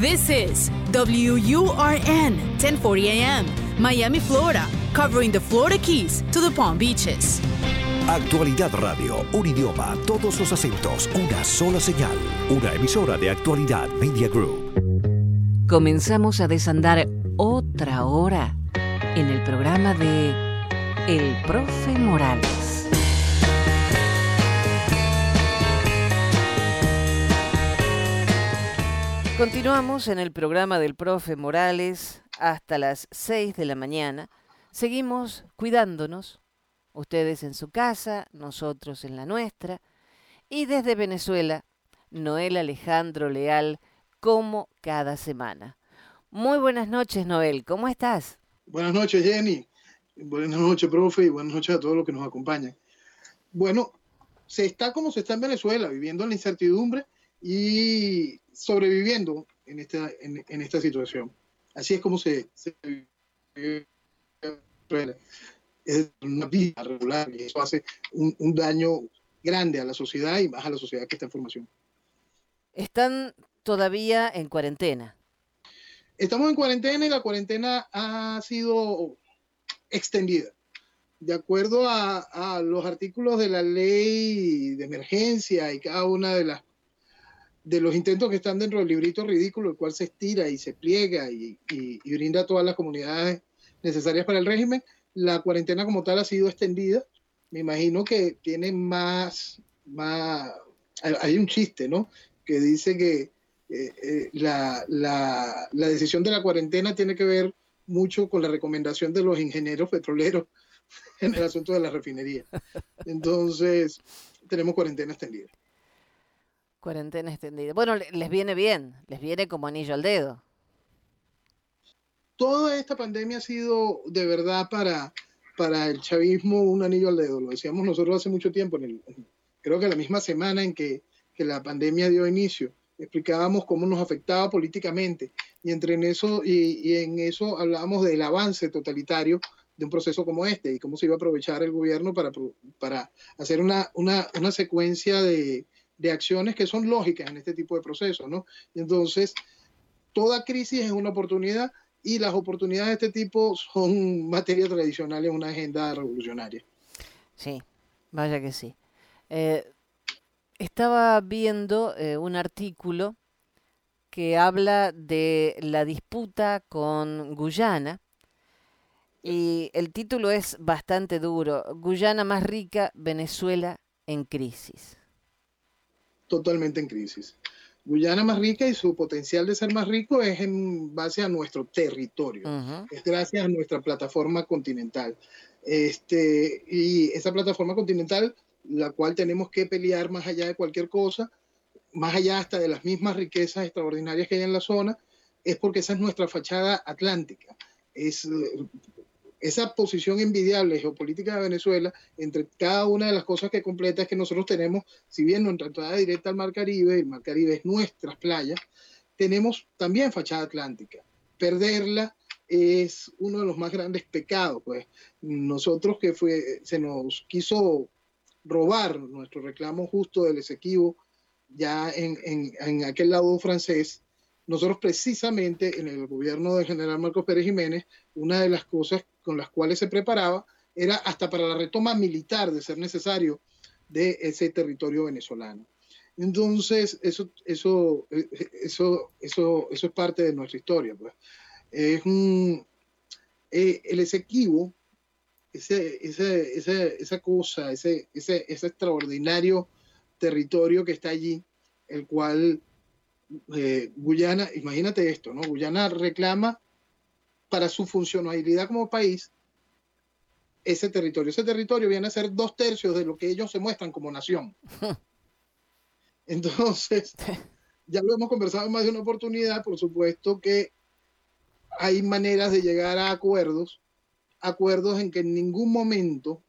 This is WURN 1040 AM, Miami, Florida, covering the Florida Keys to the Palm Beaches. Actualidad Radio, un idioma, todos los acentos, una sola señal, una emisora de Actualidad Media Group. Comenzamos a desandar otra hora en el programa de El Profe Morales. Continuamos en el programa del Profe Morales hasta las 6 de la mañana. Seguimos cuidándonos, ustedes en su casa, nosotros en la nuestra. Y desde Venezuela, Noel Alejandro Leal, como cada semana. Muy buenas noches, Noel, ¿cómo estás? Buenas noches, Jenny. Buenas noches, profe, y buenas noches a todos los que nos acompañan. Bueno, se está como se está en Venezuela, viviendo en la incertidumbre y sobreviviendo en esta, en, esta situación. Así es como se, se es una vida regular y eso hace un, un, daño grande a la sociedad y más a la sociedad que está en formación. Están todavía en cuarentena. Estamos en cuarentena y la cuarentena ha sido extendida. De acuerdo a, a los artículos de la ley de emergencia y cada una de las de los intentos que están dentro del librito ridículo, el cual se estira y se pliega y, y, brinda todas las comunidades necesarias para el régimen, la cuarentena como tal ha sido extendida. Me imagino que tiene más, más, hay un chiste, ¿no? Que dice que eh, eh, la, la, la, decisión de la cuarentena tiene que ver mucho con la recomendación de los ingenieros petroleros en el asunto de la refinería. Entonces, tenemos cuarentena extendida. Cuarentena extendida. Bueno, les viene bien, les viene como anillo al dedo. Toda esta pandemia ha sido de verdad para, para el chavismo un anillo al dedo. Lo decíamos nosotros hace mucho tiempo, creo que la misma semana en que, que la pandemia dio inicio explicábamos cómo nos afectaba políticamente y entre en eso y, en eso hablábamos del avance totalitario de un proceso como este y cómo se iba a aprovechar el gobierno para, para hacer una, una, una secuencia de, de, acciones que son lógicas en este tipo de procesos, ¿no? entonces, toda crisis es una oportunidad y las oportunidades de este tipo son materia tradicional en una agenda revolucionaria. Sí, vaya que sí. Eh, estaba viendo eh, un artículo que habla de la disputa con Guyana y el título es bastante duro. Guyana más rica, Venezuela en crisis. Totalmente en crisis. Guyana más rica y su potencial de ser más rico es en base a nuestro territorio, es gracias a nuestra plataforma continental. Este, y esa plataforma continental la cual tenemos que pelear más allá de cualquier cosa, más allá hasta de las mismas riquezas extraordinarias que hay en la zona, es porque esa es nuestra fachada atlántica. Es esa posición envidiable geopolítica de Venezuela, entre cada una de las cosas que completa es que nosotros tenemos, si bien nuestra entrada directa al Mar Caribe, el Mar Caribe es nuestras playas, tenemos también fachada atlántica. Perderla es uno de los más grandes pecados, pues nosotros que fue, se nos quiso robar nuestro reclamo justo del Esequibo ya en, en, en, aquel lado francés, nosotros precisamente en el gobierno del general Marcos Pérez Jiménez, una de las cosas con las cuales se preparaba era hasta para la retoma militar de ser necesario de ese territorio venezolano. Entonces, eso, eso, eso, eso, eso es parte de nuestra historia. Pues. Es un, eh, el Esequibo ese, ese, esa cosa, ese, ese, ese extraordinario territorio que está allí, el cual eh, Guyana, imagínate esto, ¿no? Guyana reclama para su funcionalidad como país ese territorio. Ese territorio viene a ser dos tercios de lo que ellos se muestran como nación. Entonces, ya lo hemos conversado en más de una oportunidad, por supuesto que hay maneras de llegar a acuerdos acuerdos en que en ningún momento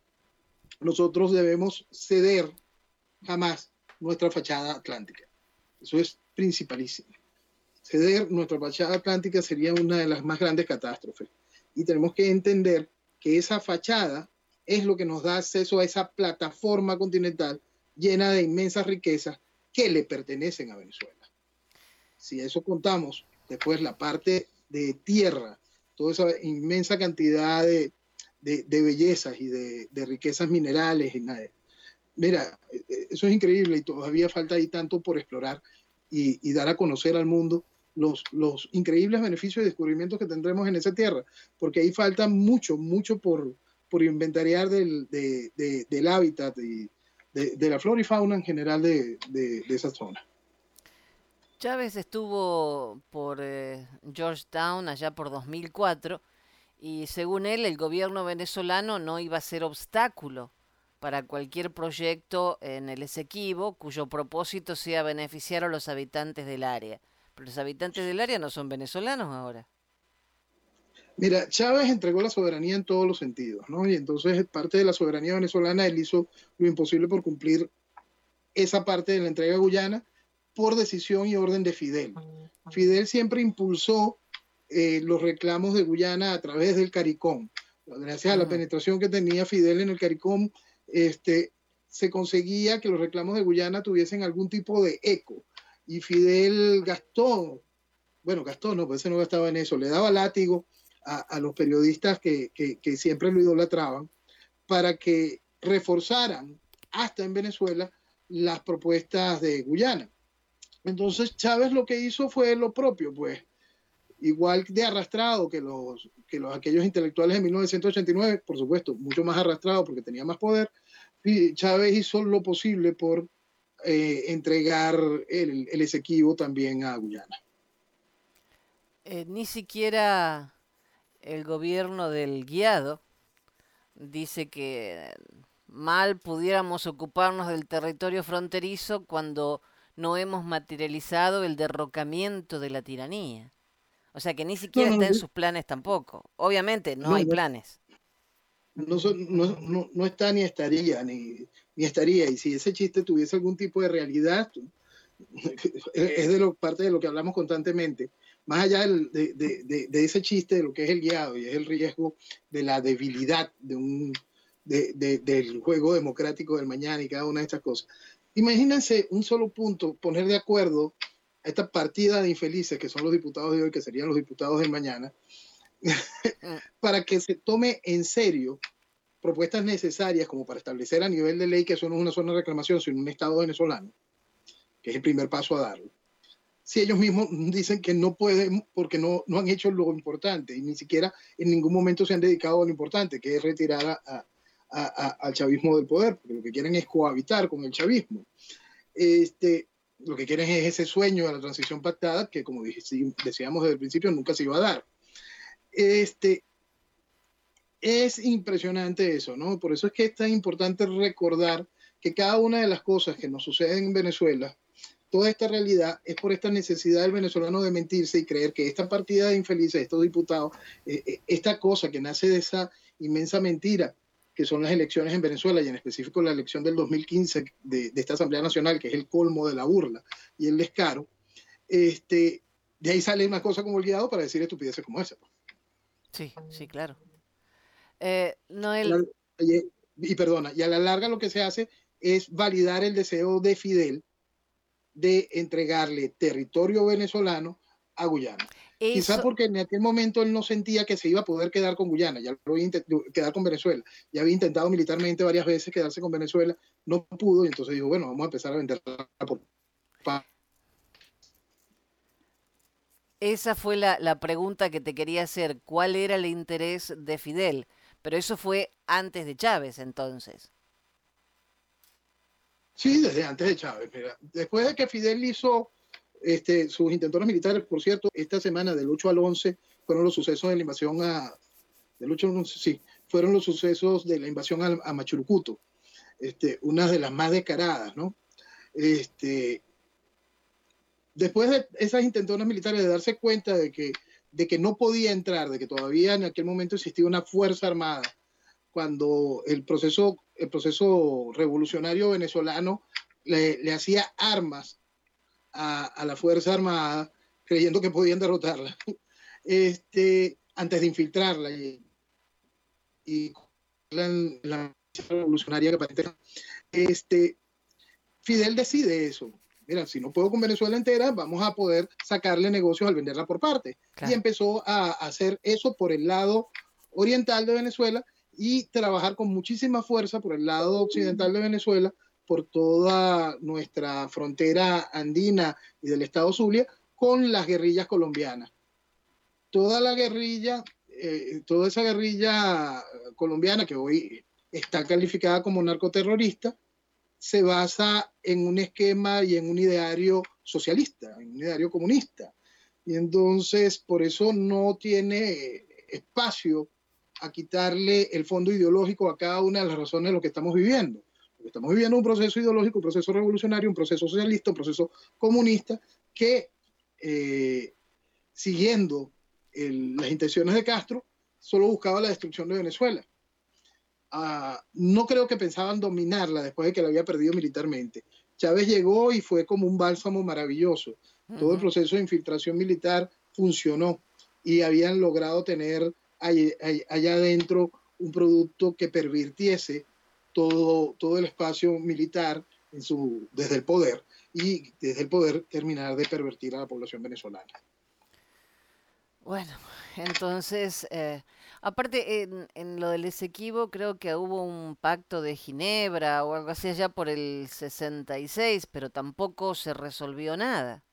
nosotros debemos ceder jamás nuestra fachada atlántica. Eso es principalísimo. Ceder nuestra fachada atlántica sería una de las más grandes catástrofes. Y tenemos que entender que esa fachada es lo que nos da acceso a esa plataforma continental llena de inmensas riquezas que le pertenecen a Venezuela. Si eso contamos después la parte de tierra, toda esa inmensa cantidad de, bellezas y de, riquezas minerales. Y nada. Mira, eso es increíble y todavía falta ahí tanto por explorar y, dar a conocer al mundo los, los, increíbles beneficios y descubrimientos que tendremos en esa tierra, porque ahí falta mucho, mucho por, por inventariar del, del hábitat y de, la flora y fauna en general de, esa zona. Chávez estuvo por eh, Georgetown allá por 2004 y según él el gobierno venezolano no iba a ser obstáculo para cualquier proyecto en el Esequibo cuyo propósito sea beneficiar a los habitantes del área. Los habitantes del área no son venezolanos ahora. Mira, Chávez entregó la soberanía en todos los sentidos, ¿no? Y entonces parte de la soberanía venezolana, él hizo lo imposible por cumplir esa parte de la entrega a Guyana por decisión y orden de Fidel. Fidel siempre impulsó eh, los reclamos de Guyana a través del CARICOM. Gracias a la penetración que tenía Fidel en el CARICOM, este, se conseguía que los reclamos de Guyana tuviesen algún tipo de eco. Y Fidel gastó, bueno, gastó, no, pues ese no gastaba en eso, le daba látigo a, los periodistas que, siempre lo idolatraban para que reforzaran hasta en Venezuela las propuestas de Guyana. Entonces Chávez lo que hizo fue lo propio, pues igual de arrastrado que los, que los aquellos intelectuales de 1989, por supuesto, mucho más arrastrado porque tenía más poder, Chávez hizo lo posible por eh, entregar el, el Esequibo también a Guyana. Eh, ni siquiera el gobierno del guiado dice que mal pudiéramos ocuparnos del territorio fronterizo cuando no hemos materializado el derrocamiento de la tiranía. O sea que ni siquiera está en sus planes tampoco. Obviamente no, hay planes. No, no, no, está ni estaría, ni, ni estaría. Y si ese chiste tuviese algún tipo de realidad, es de lo, parte de lo que hablamos constantemente más allá de, de, de, ese chiste de lo que es el guiado y es el riesgo de la debilidad de un, del juego democrático del mañana y cada una de estas cosas. Imagínense un solo punto, poner de acuerdo a esta partida de infelices que son los diputados de hoy, que serían los diputados del mañana, para que se tome en serio propuestas necesarias como para establecer a nivel de ley que eso no es una zona de reclamación, sino un Estado venezolano, que es el primer paso a darlo si ellos mismos dicen que no pueden porque no, no han hecho lo importante y ni siquiera en ningún momento se han dedicado a lo importante, que es retirar a, al chavismo del poder, porque lo que quieren es cohabitar con el chavismo. Este, lo que quieren es ese sueño de la transición pactada que, como decíamos desde el principio, nunca se iba a dar. Este, es impresionante eso, ¿no? Por eso es que es tan importante recordar que cada una de las cosas que nos suceden en Venezuela toda esta realidad es por esta necesidad del venezolano de mentirse y creer que esta partida de infelices, estos diputados, eh, eh, esta cosa que nace de esa inmensa mentira que son las elecciones en Venezuela y en específico la elección del 2015 de, esta Asamblea Nacional, que es el colmo de la burla y el descaro, este, de ahí sale una cosa como el guiado para decir estupideces como esa. Sí, sí, claro. Eh, y perdona, y a la larga lo que se hace es validar el deseo de Fidel de entregarle territorio venezolano a Guyana. Quizás porque en aquel momento él no sentía que se iba a poder quedar con Guyana, ya lo había quedar con Venezuela. Ya había intentado militarmente varias veces quedarse con Venezuela, no pudo, y entonces dijo, bueno, vamos a empezar a venderla por... Esa fue la, la pregunta que te quería hacer. ¿Cuál era el interés de Fidel? Pero eso fue antes de Chávez, entonces. Sí, desde antes de Chávez. Después de que Fidel hizo este, sus intentones militares, por cierto, esta semana del 8 al 11 fueron los sucesos de la invasión a... Del 8 al 11, sí, fueron los sucesos de la invasión a, a Machurucuto, este, una de las más descaradas, ¿no? Este, después de esas intentonas militares de darse cuenta de que, de que no podía entrar, de que todavía en aquel momento existía una fuerza armada cuando el proceso, el proceso revolucionario venezolano le, hacía armas a, la Fuerza Armada, creyendo que podían derrotarla, este, antes de infiltrarla y, la, la, revolucionaria que este, Fidel decide eso. Mira, si no puedo con Venezuela entera, vamos a poder sacarle negocios al venderla por parte. Y empezó a hacer eso por el lado oriental de Venezuela y trabajar con muchísima fuerza por el lado occidental de Venezuela, por toda nuestra frontera andina y del estado Zulia, con las guerrillas colombianas. Toda la guerrilla, eh, toda esa guerrilla colombiana que hoy está calificada como narcoterrorista, se basa en un esquema y en un ideario socialista, en un ideario comunista. Y entonces, por eso no tiene espacio a quitarle el fondo ideológico a cada una de las razones de lo que estamos viviendo. estamos viviendo un proceso ideológico, un proceso revolucionario, un proceso socialista, un proceso comunista que, eh, siguiendo las intenciones de Castro, solo buscaba la destrucción de Venezuela. Ah, no creo que pensaban dominarla después de que la había perdido militarmente. Chávez llegó y fue como un bálsamo maravilloso. Todo el proceso de infiltración militar funcionó y habían logrado tener allá, adentro un producto que pervirtiese todo, todo el espacio militar en su, desde el poder y desde el poder terminar de pervertir a la población venezolana. Bueno, entonces, eh, aparte en, lo del Esequibo creo que hubo un pacto de Ginebra o algo así allá por el 66, pero tampoco se resolvió nada.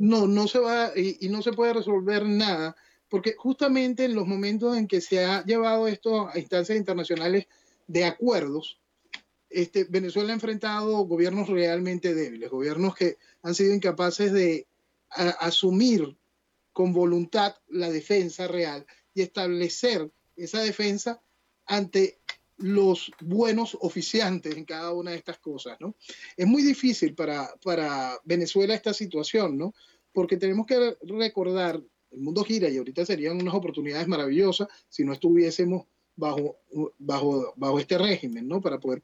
No, no se va y, y no se puede resolver nada porque justamente en los momentos en que se ha llevado esto a instancias internacionales de acuerdos, este, Venezuela ha enfrentado gobiernos realmente débiles, gobiernos que han sido incapaces de asumir con voluntad la defensa real y establecer esa defensa ante los buenos oficiantes en cada una de estas cosas, ¿no? Es muy difícil para, para Venezuela esta situación, ¿no? Porque tenemos que recordar el mundo gira y ahorita serían unas oportunidades maravillosas si no estuviésemos bajo, bajo, bajo este régimen, ¿no? Para poder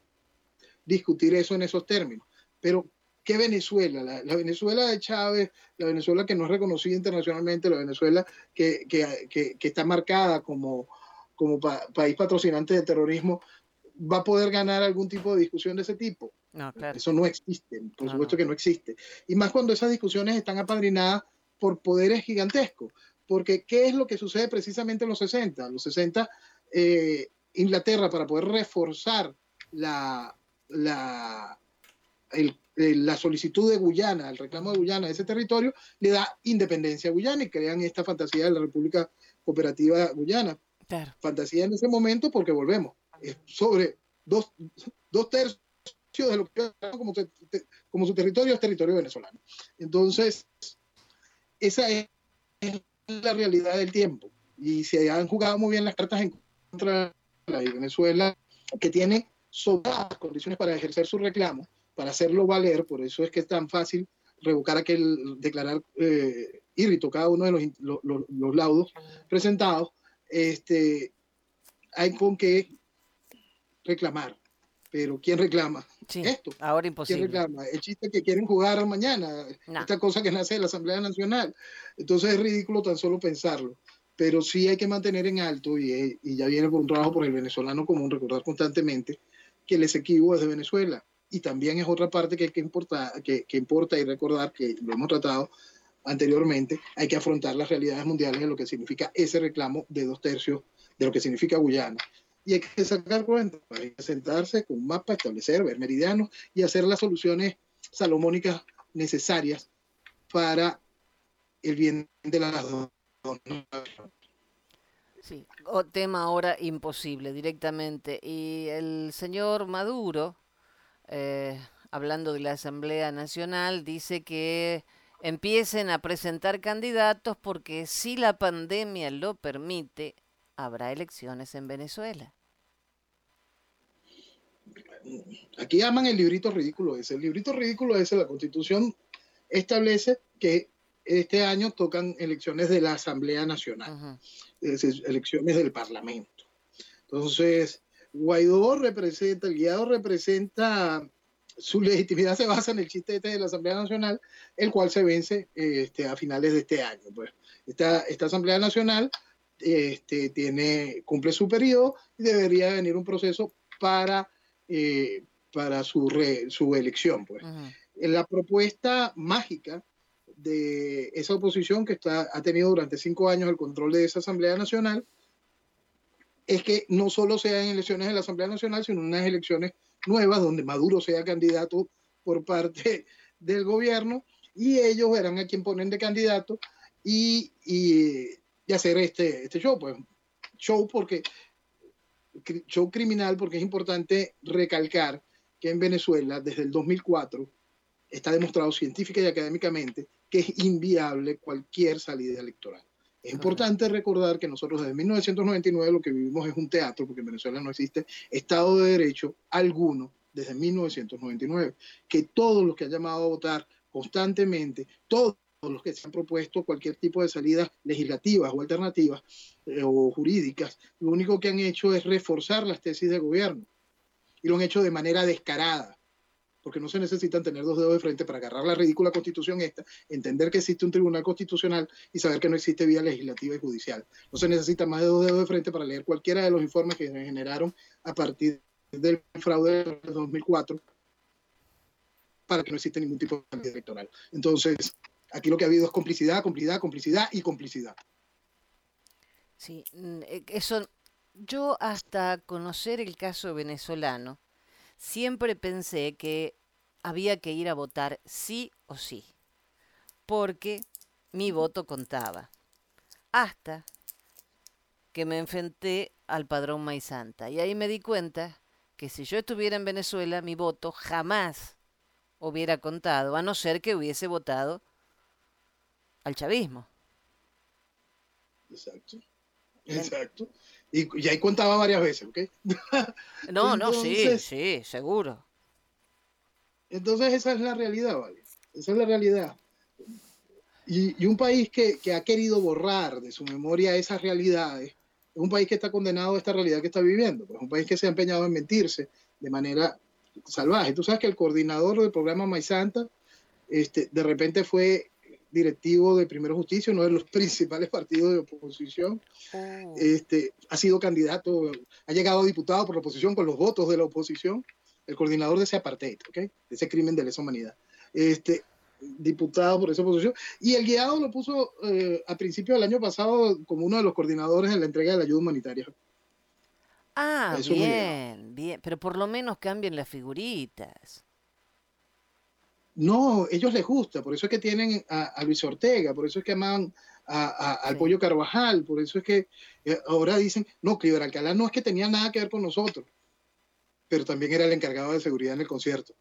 discutir eso en esos términos. Pero, ¿qué Venezuela? La, Venezuela de Chávez, la Venezuela que no es reconocida internacionalmente, la Venezuela que, que, que, está marcada como, como país patrocinante del terrorismo, ¿va a poder ganar algún tipo de discusión de ese tipo? No, claro. Eso no existe, por supuesto que no existe. Y más cuando esas discusiones están apadrinadas por poderes gigantescos. Porque, ¿qué es lo que sucede precisamente en los 60? En los 60, eh, Inglaterra, para poder reforzar la, la, la solicitud de Guyana, el reclamo de Guyana de ese territorio, le da independencia a Guyana y crean esta fantasía de la República Cooperativa Guyana. Fantasía en ese momento porque volvemos. sobre dos, dos tercios de lo que como, como su territorio es territorio venezolano. Entonces, esa es la realidad del tiempo. Y se han jugado muy bien las cartas en contra de Venezuela, que tiene sobradas condiciones para ejercer su reclamo, para hacerlo valer, por eso es que es tan fácil revocar aquel, declarar eh, cada uno de los, los, laudos presentados, este, hay con qué reclamar. Pero ¿quién reclama? Esto. Ahora imposible. ¿Quién reclama? El chiste que quieren jugar mañana, esta cosa que nace de la Asamblea Nacional. Entonces es ridículo tan solo pensarlo. Pero sí hay que mantener en alto, y, y ya viene por un trabajo por el venezolano común, recordar constantemente que el Esequibo es de Venezuela. Y también es otra parte que, que, importar, que, importa y recordar que lo hemos tratado anteriormente, hay que afrontar las realidades mundiales de lo que significa ese reclamo de dos tercios de lo que significa Guyana y hay que sacar cuenta, hay que sentarse con un mapa, establecer, ver meridianos y hacer las soluciones salomónicas necesarias para el bien de las dos. Sí, o tema ahora imposible directamente. Y el señor Maduro, eh, hablando de la Asamblea Nacional, dice que empiecen a presentar candidatos porque si la pandemia lo permite, habrá elecciones en Venezuela aquí llaman el librito ridículo ese. El librito ridículo ese, la constitución establece que este año tocan elecciones de la Asamblea Nacional, elecciones del Parlamento. Entonces, Guaidó representa, el guiado representa, su legitimidad se basa en el chiste este de la Asamblea Nacional, el cual se vence este, a finales de este año. Pues esta, esta Asamblea Nacional este, tiene, cumple su periodo y debería venir un proceso para eh, para su, su elección. Pues. la propuesta mágica de esa oposición que está, ha tenido durante cinco años el control de esa Asamblea Nacional es que no solo sean elecciones de la Asamblea Nacional, sino unas elecciones nuevas donde Maduro sea candidato por parte del gobierno y ellos verán a quién ponen de candidato y, y, hacer este, este show, pues show porque show criminal porque es importante recalcar que en Venezuela desde el 2004 está demostrado científica y académicamente que es inviable cualquier salida electoral. Es importante recordar que nosotros desde 1999 lo que vivimos es un teatro, porque en Venezuela no existe Estado de Derecho alguno desde 1999, que todos los que han llamado a votar constantemente, todos los que se han propuesto cualquier tipo de salidas legislativas o alternativas eh, o jurídicas, lo único que han hecho es reforzar las tesis de gobierno y lo han hecho de manera descarada porque no se necesitan tener dos dedos de frente para agarrar la ridícula constitución esta, entender que existe un tribunal constitucional y saber que no existe vía legislativa y judicial. No se necesita más de dos dedos de frente para leer cualquiera de los informes que se generaron a partir del fraude del 2004 para que no existe ningún tipo de electoral. Entonces, aquí lo que ha habido es complicidad, complicidad, complicidad y complicidad. Sí, mm, eh, eso, yo hasta conocer el caso venezolano, siempre pensé que había que ir a votar sí o sí, porque mi voto contaba. Hasta que me enfrenté al padrón Maizanta. Y ahí me di cuenta que si yo estuviera en Venezuela, mi voto jamás hubiera contado, a no ser que hubiese votado al chavismo. Exacto. Exacto. Y, ahí contaba varias veces, ¿ok? no, no, sí, sí, seguro. Entonces esa es la realidad, ¿vale? Esa es la realidad. Y, un país que, que, ha querido borrar de su memoria esas realidades, es un país que está condenado a esta realidad que está viviendo, pues un país que se ha empeñado en mentirse de manera salvaje. Tú sabes que el coordinador del programa Maizanta, este, de repente fue directivo de Primero Justicia, uno de los principales partidos de oposición. Oh. Este, ha sido candidato, ha llegado a diputado por la oposición con los votos de la oposición, el coordinador de ese apartheid, de ese crimen de lesa humanidad. Este, diputado por esa oposición. Y el guiado lo puso eh, a principios del año pasado como uno de los coordinadores en la entrega de la ayuda humanitaria. Ah, bien, bien, pero por lo menos cambien las figuritas. No, ellos les gusta, por eso es que tienen a, Luis Ortega, por eso es que aman al Pollo Carvajal, por eso es que eh, ahora dicen, no, que Alcalá no es que tenía nada que ver con nosotros, pero también era el encargado de seguridad en el concierto.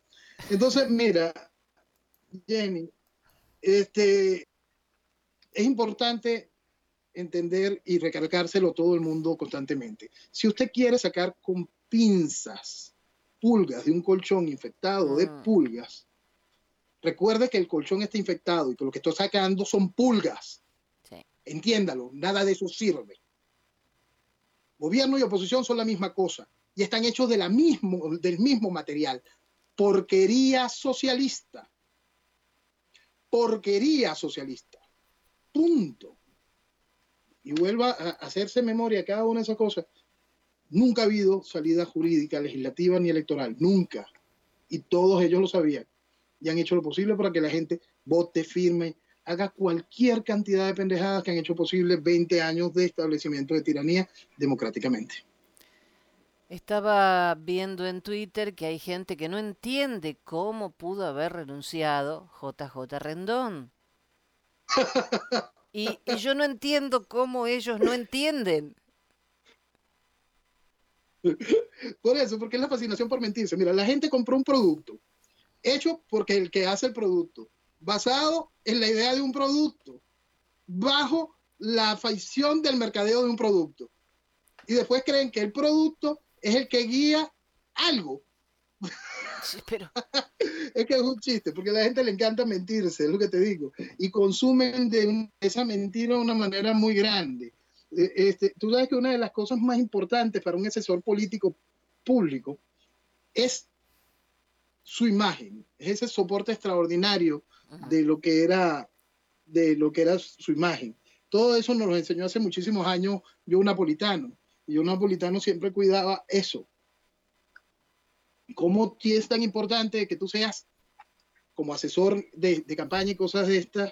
Entonces, mira, Jenny, este, es importante entender y recargárselo todo el mundo constantemente. Si usted quiere sacar con pinzas pulgas de un colchón infectado de ah. pulgas, Recuerde que el colchón está infectado y que lo que estoy sacando son pulgas. Entiéndalo, nada de eso sirve. Gobierno y oposición son la misma cosa y están hechos del mismo material. Porquería socialista. Porquería socialista. Punto. Y vuelva a hacerse memoria cada una de esas cosas. Nunca ha habido salida jurídica, legislativa ni electoral. Nunca. Y todos ellos lo sabían y han hecho lo posible para que la gente vote, firme, haga cualquier cantidad de pendejadas que han hecho posible 20 años de establecimiento de tiranía democráticamente. Estaba viendo en Twitter que hay gente que no entiende cómo pudo haber renunciado JJ Rendón. y, yo no entiendo cómo ellos no entienden. Por eso, porque es la fascinación por mentirse. Mira, la gente compró un producto hecho porque el que hace el producto, basado en la idea de un producto, bajo la afición del mercadeo de un producto. Y después creen que el producto es el que guía algo. es que es un chiste, porque a la gente le encanta mentirse, es lo que te digo. Y consumen de esa mentira de una manera muy grande. E, este, tú sabes que una de las cosas más importantes para un asesor político público es su imagen, es ese soporte extraordinario de lo que era de lo que era su imagen. Todo eso nos lo enseñó hace muchísimos años yo napolitano. Y yo napolitano siempre cuidaba eso. ¿Cómo es tan importante que tú seas como asesor de, de campaña y cosas de estas,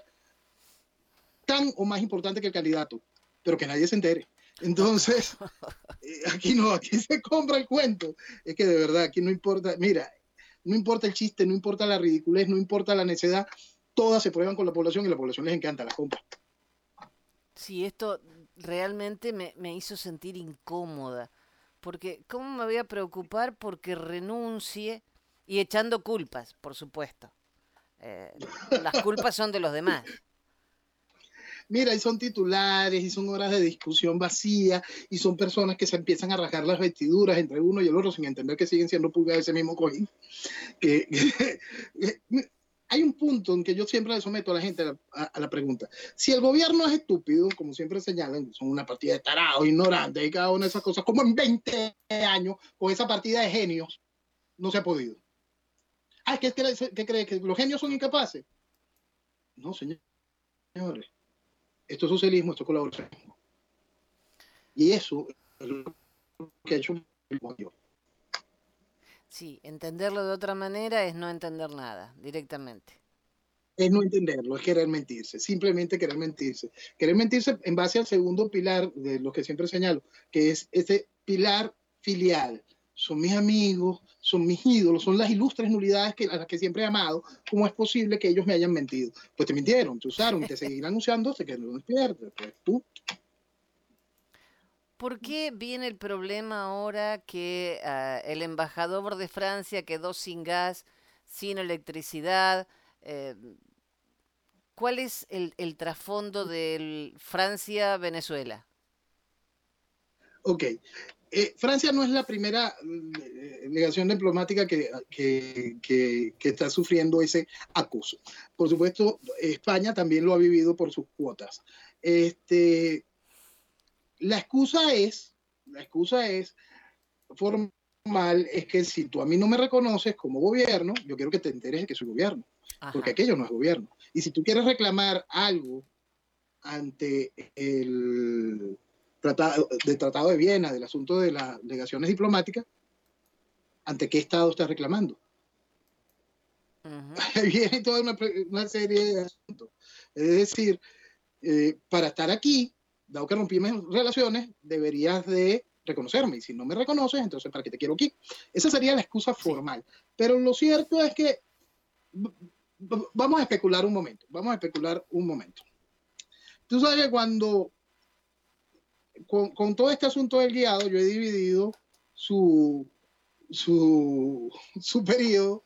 tan o más importante que el candidato, pero que nadie se entere. Entonces, eh, aquí no, aquí se compra el cuento. Es que de verdad, aquí no importa, mira, no importa el chiste, no importa la ridiculez, no importa la necedad, todas se prueban con la población y la población les encanta, la compra. Sí, esto realmente me, me hizo sentir incómoda, porque ¿cómo me voy a preocupar porque renuncie y echando culpas, por supuesto? Eh, las culpas son de los demás mira, y son titulares, y son horas de discusión vacía, y son personas que se empiezan a rasgar las vestiduras entre uno y el otro sin entender que siguen siendo pulgas de ese mismo cojín. Que, hay un punto en que yo siempre le someto a la gente a la, pregunta. Si el gobierno es estúpido, como siempre señalan, son una partida de tarados, ignorantes y cada una de esas cosas, como en 20 años, con esa partida de genios, no se ha podido. Ah, ¿qué, cree, qué cree? ¿Que los genios son incapaces? No, señores esto es socialismo, esto es colaboracionismo. Y eso es lo que ha hecho el gobierno. Sí, entenderlo de otra manera es no entender nada, directamente. Es no entenderlo, es querer mentirse, simplemente querer mentirse. Querer mentirse en base al segundo pilar de lo que siempre señalo, que es ese pilar filial. Son mis amigos, son mis ídolos, son las ilustres nulidades que, a las que siempre he amado. ¿Cómo es posible que ellos me hayan mentido? Pues te mintieron, te usaron y te seguirán usando hasta que no despiertes. Pues tú. ¿Por qué viene el problema ahora que uh, el embajador de Francia quedó sin gas, sin electricidad? Eh, ¿Cuál es el, el trasfondo de Francia-Venezuela? Ok, eh, Francia no es la primera eh, delegación diplomática que, que, está sufriendo ese acoso. Por supuesto, España también lo ha vivido por sus cuotas. Este, la excusa es, la excusa es formal, es que si tú a mí no me reconoces como gobierno, yo quiero que te enteres de que soy gobierno, porque aquello no es gobierno. Y si tú quieres reclamar algo ante el tratado, del Tratado de Viena, del asunto de las delegaciones diplomáticas, ¿ante qué Estado está reclamando? Viene toda una, serie de asuntos. Es decir, eh, para estar aquí, dado que rompí mis relaciones, deberías de reconocerme. Y si no me reconoces, entonces, ¿para qué te quiero aquí? Esa sería la excusa formal. Pero lo cierto es que vamos a especular un momento. Vamos a especular un momento. Tú sabes que cuando con, todo este asunto del guiado, yo he dividido su, su, su periodo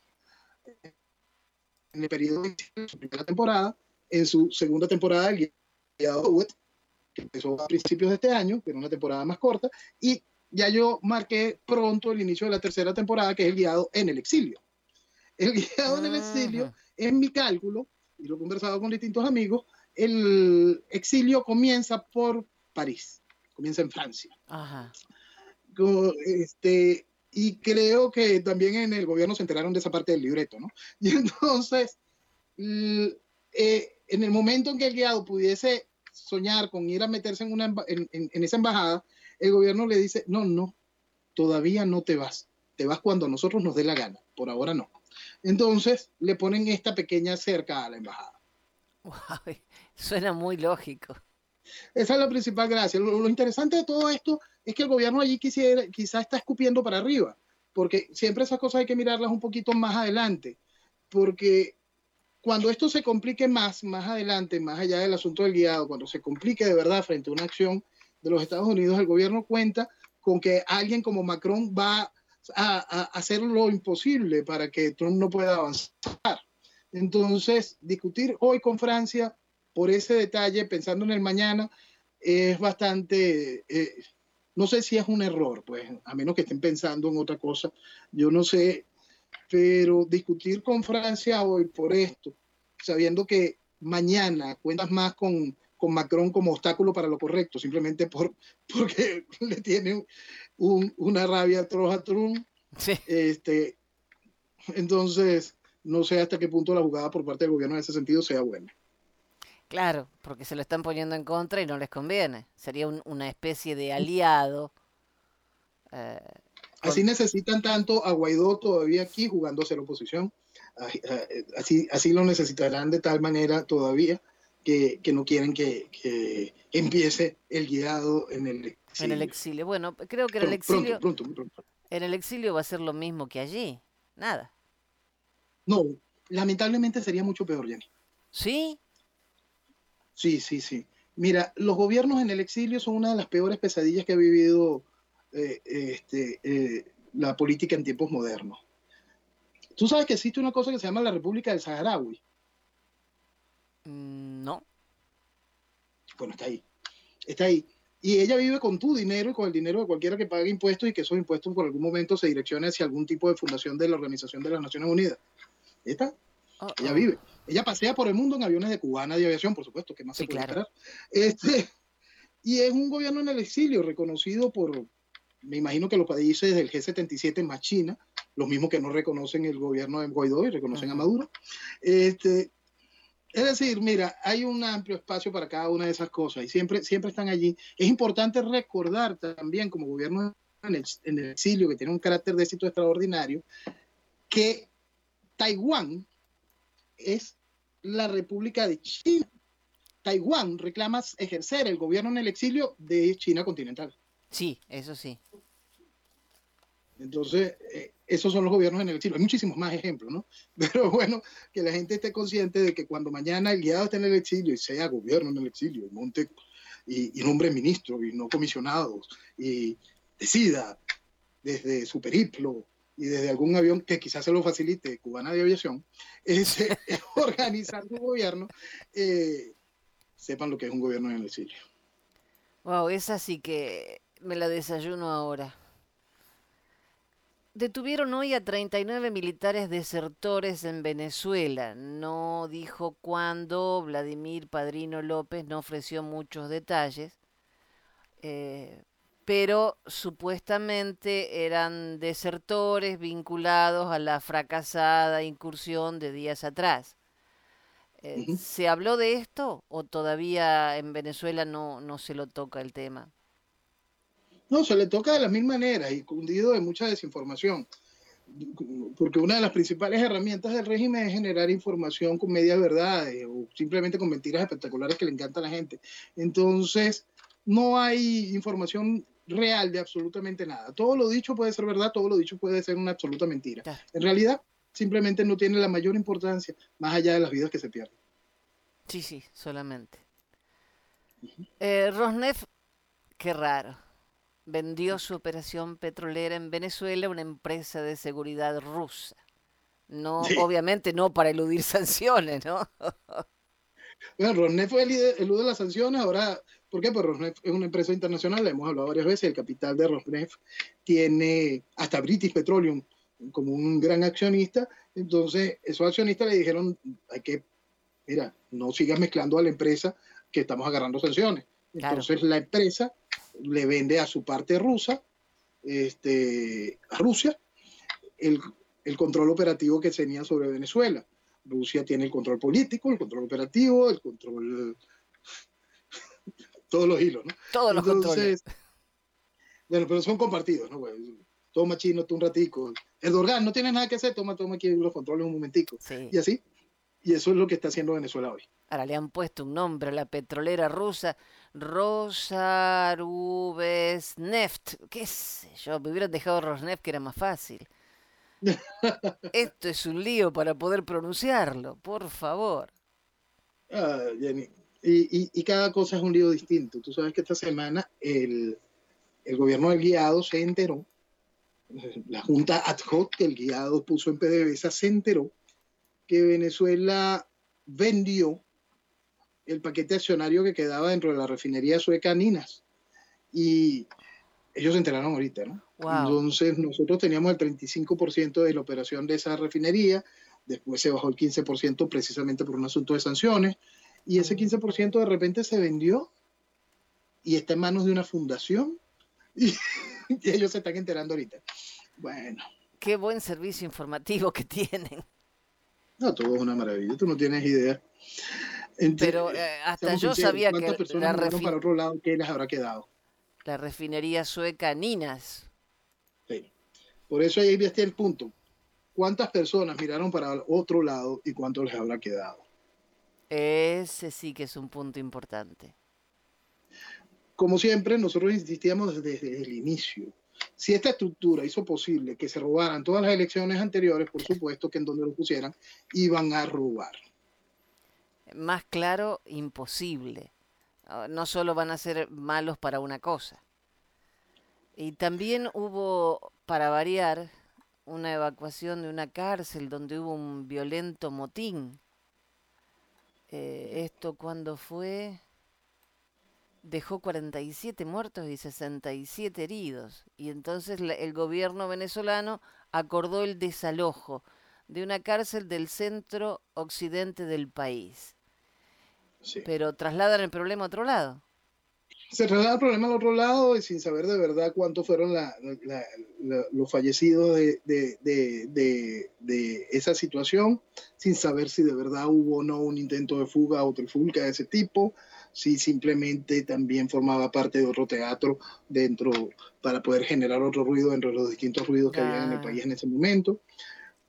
en el periodo de su primera temporada, en su segunda temporada del guiado que empezó a principios de este año, que era una temporada más corta, y ya yo marqué pronto el inicio de la tercera temporada, que es el guiado en el exilio. El guiado en el exilio, en mi cálculo, y lo he conversado con distintos amigos, el exilio comienza por París comienza en Francia. Este, y creo que también en el gobierno se enteraron de esa parte del libreto, ¿no? Y entonces, eh, en el momento en que el guiado pudiese soñar con ir a meterse en, una, en, en, esa embajada, el gobierno le dice, no, no, todavía no te vas, te vas cuando a nosotros nos dé la gana, por ahora no. Entonces le ponen esta pequeña cerca a la embajada. suena muy lógico. Esa es la principal gracia. Lo, interesante de todo esto es que el gobierno allí quisiera, quizá está escupiendo para arriba, porque siempre esas cosas hay que mirarlas un poquito más adelante, porque cuando esto se complique más, más adelante, más allá del asunto del guiado, cuando se complique de verdad frente a una acción de los Estados Unidos, el gobierno cuenta con que alguien como Macron va a, a hacer lo imposible para que Trump no pueda avanzar. Entonces, discutir hoy con Francia por ese detalle, pensando en el mañana, es bastante, eh, no sé si es un error, pues, a menos que estén pensando en otra cosa, yo no sé, pero discutir con Francia hoy por esto, sabiendo que mañana cuentas más con, con Macron como obstáculo para lo correcto, simplemente por, porque le tiene una rabia a Trump. Este, entonces, no sé hasta qué punto la jugada por parte del gobierno en ese sentido sea buena. Claro, porque se lo están poniendo en contra y no les conviene. Sería una especie de aliado. Eh, Así necesitan tanto a Guaidó todavía aquí jugándose la oposición. así, así lo necesitarán de tal manera todavía que, no quieren que, empiece el guiado en el exilio. En el exilio. Bueno, creo que en el exilio... En el exilio va a ser lo mismo que allí. Nada. No, lamentablemente sería mucho peor, Jenny. ¿Sí? Sí, sí, sí. Mira, los gobiernos en el exilio son una de las peores pesadillas que ha vivido eh, este, eh, la política en tiempos modernos. Tú sabes que existe una cosa que se llama la República del Saharaui. Mm, no. Bueno, está ahí. Está ahí. Y ella vive con tu dinero y con el dinero de cualquiera que pague impuestos y que esos impuestos por algún momento se direccionen hacia algún tipo de fundación de la Organización de las Naciones Unidas. ¿Está? ella vive. Ella pasea por el mundo en aviones de cubana de aviación, por supuesto, que más se puede esperar. Este, y es un gobierno en el exilio, reconocido por, me imagino que los países del G77 más China, los mismos que no reconocen el gobierno de Guaidó y reconocen a Maduro. Este, es decir, mira, hay un amplio espacio para cada una de esas cosas y siempre, siempre están allí. Es importante recordar también como gobierno en el, en el exilio, que tiene un carácter de éxito extraordinario, que Taiwán es la República de China. Taiwán reclama ejercer el gobierno en el exilio de China continental. Sí, eso sí. Entonces, eh, esos son los gobiernos en el exilio. Hay muchísimos más ejemplos, ¿no? Pero bueno, que la gente esté consciente de que cuando mañana el guiado esté en el exilio y sea gobierno en el exilio y monte y, y nombre ministros y no comisionados y decida desde su periplo y desde algún avión que quizás se lo facilite Cubana de Aviación, es, organizar su gobierno, eh, sepan lo que es un gobierno en el exilio. Wow, esa sí que me la desayuno ahora. Detuvieron hoy a 39 militares desertores en Venezuela. No dijo cuándo, Vladimir Padrino López no ofreció muchos detalles, eh, pero supuestamente eran desertores vinculados a la fracasada incursión de días atrás. Eh, ¿Se habló de esto o todavía en Venezuela no, no se lo toca el tema? No, se le toca de las mil maneras y cundido de mucha desinformación. Porque una de las principales herramientas del régimen es generar información con media verdades o simplemente con mentiras espectaculares que le encanta a la gente. Entonces, no hay información real de absolutamente nada. Todo lo dicho puede ser verdad, todo lo dicho puede ser una absoluta mentira. En realidad, simplemente no tiene la mayor importancia más allá de las vidas que se pierden. Sí, sí, solamente. Eh, Rosneft, qué raro. Vendió su operación petrolera en Venezuela a una empresa de seguridad rusa. No, obviamente no para eludir sanciones, ¿no? bueno, Rosneft fue el elude las sanciones, ahora ¿Por qué? Porque Rosneft es una empresa internacional, hemos hablado varias veces, el capital de Rosneft tiene hasta British Petroleum como un gran accionista, entonces esos accionistas le dijeron, hay que, mira, no sigas mezclando a la empresa que estamos agarrando sanciones. Entonces la empresa le vende a su parte rusa, este, a Rusia, el, el control operativo que tenía sobre Venezuela. Rusia tiene el control político, el control operativo, el control todos los hilos, ¿no? Todos los Entonces, Bueno, pero son compartidos, ¿no? toma chino, tú un ratico. Erdogan, no tiene nada que hacer, toma, toma aquí los controles un momentico. Y así. Y eso es lo que está haciendo Venezuela hoy. Ahora le han puesto un nombre a la petrolera rusa, Rosarubesneft. ¿Qué sé yo? Me hubieran dejado Rosneft que era más fácil. Esto es un lío para poder pronunciarlo, por favor. Ah, Jenny, y, cada cosa es un lío distinto. Tú sabes que esta semana el, gobierno del guiado se enteró, la junta ad hoc que el guiado puso en PDVSA se enteró que Venezuela vendió el paquete accionario que quedaba dentro de la refinería sueca Ninas. Y ellos se enteraron ahorita, ¿no? Entonces nosotros teníamos el 35% de la operación de esa refinería, después se bajó el 15% precisamente por un asunto de sanciones y ese 15% de repente se vendió y está en manos de una fundación y, ellos se están enterando ahorita. Bueno. Qué buen servicio informativo que tienen. No, todo es una maravilla, tú no tienes idea. Pero eh, hasta yo sabía que la para otro lado, ¿qué les habrá quedado? La refinería sueca Ninas. Sí. Por eso ahí está el punto. cuántas personas miraron para otro lado y cuánto les habrá quedado. Ese sí que es un punto importante. Como siempre, nosotros insistíamos desde el inicio. Si esta estructura hizo posible que se robaran todas las elecciones anteriores, por supuesto que en donde lo pusieran, iban a robar. Más claro, imposible. Ah, no solo van a ser malos para una cosa. Y también hubo, para variar, una evacuación de una cárcel donde hubo un violento motín. Eh, esto cuando fue dejó 47 muertos y 67 heridos. Y entonces el gobierno venezolano acordó el desalojo de una cárcel del centro occidente del país. Pero trasladan el problema a otro lado. Se traslada el problema al otro lado y sin saber de verdad cuántos fueron los fallecidos de, de, esa situación, sin saber si de verdad hubo o no un intento de fuga o trifulca de ese tipo, si simplemente también formaba parte de otro teatro dentro para poder generar otro ruido dentro de los distintos ruidos que había en el ah. país en ese momento.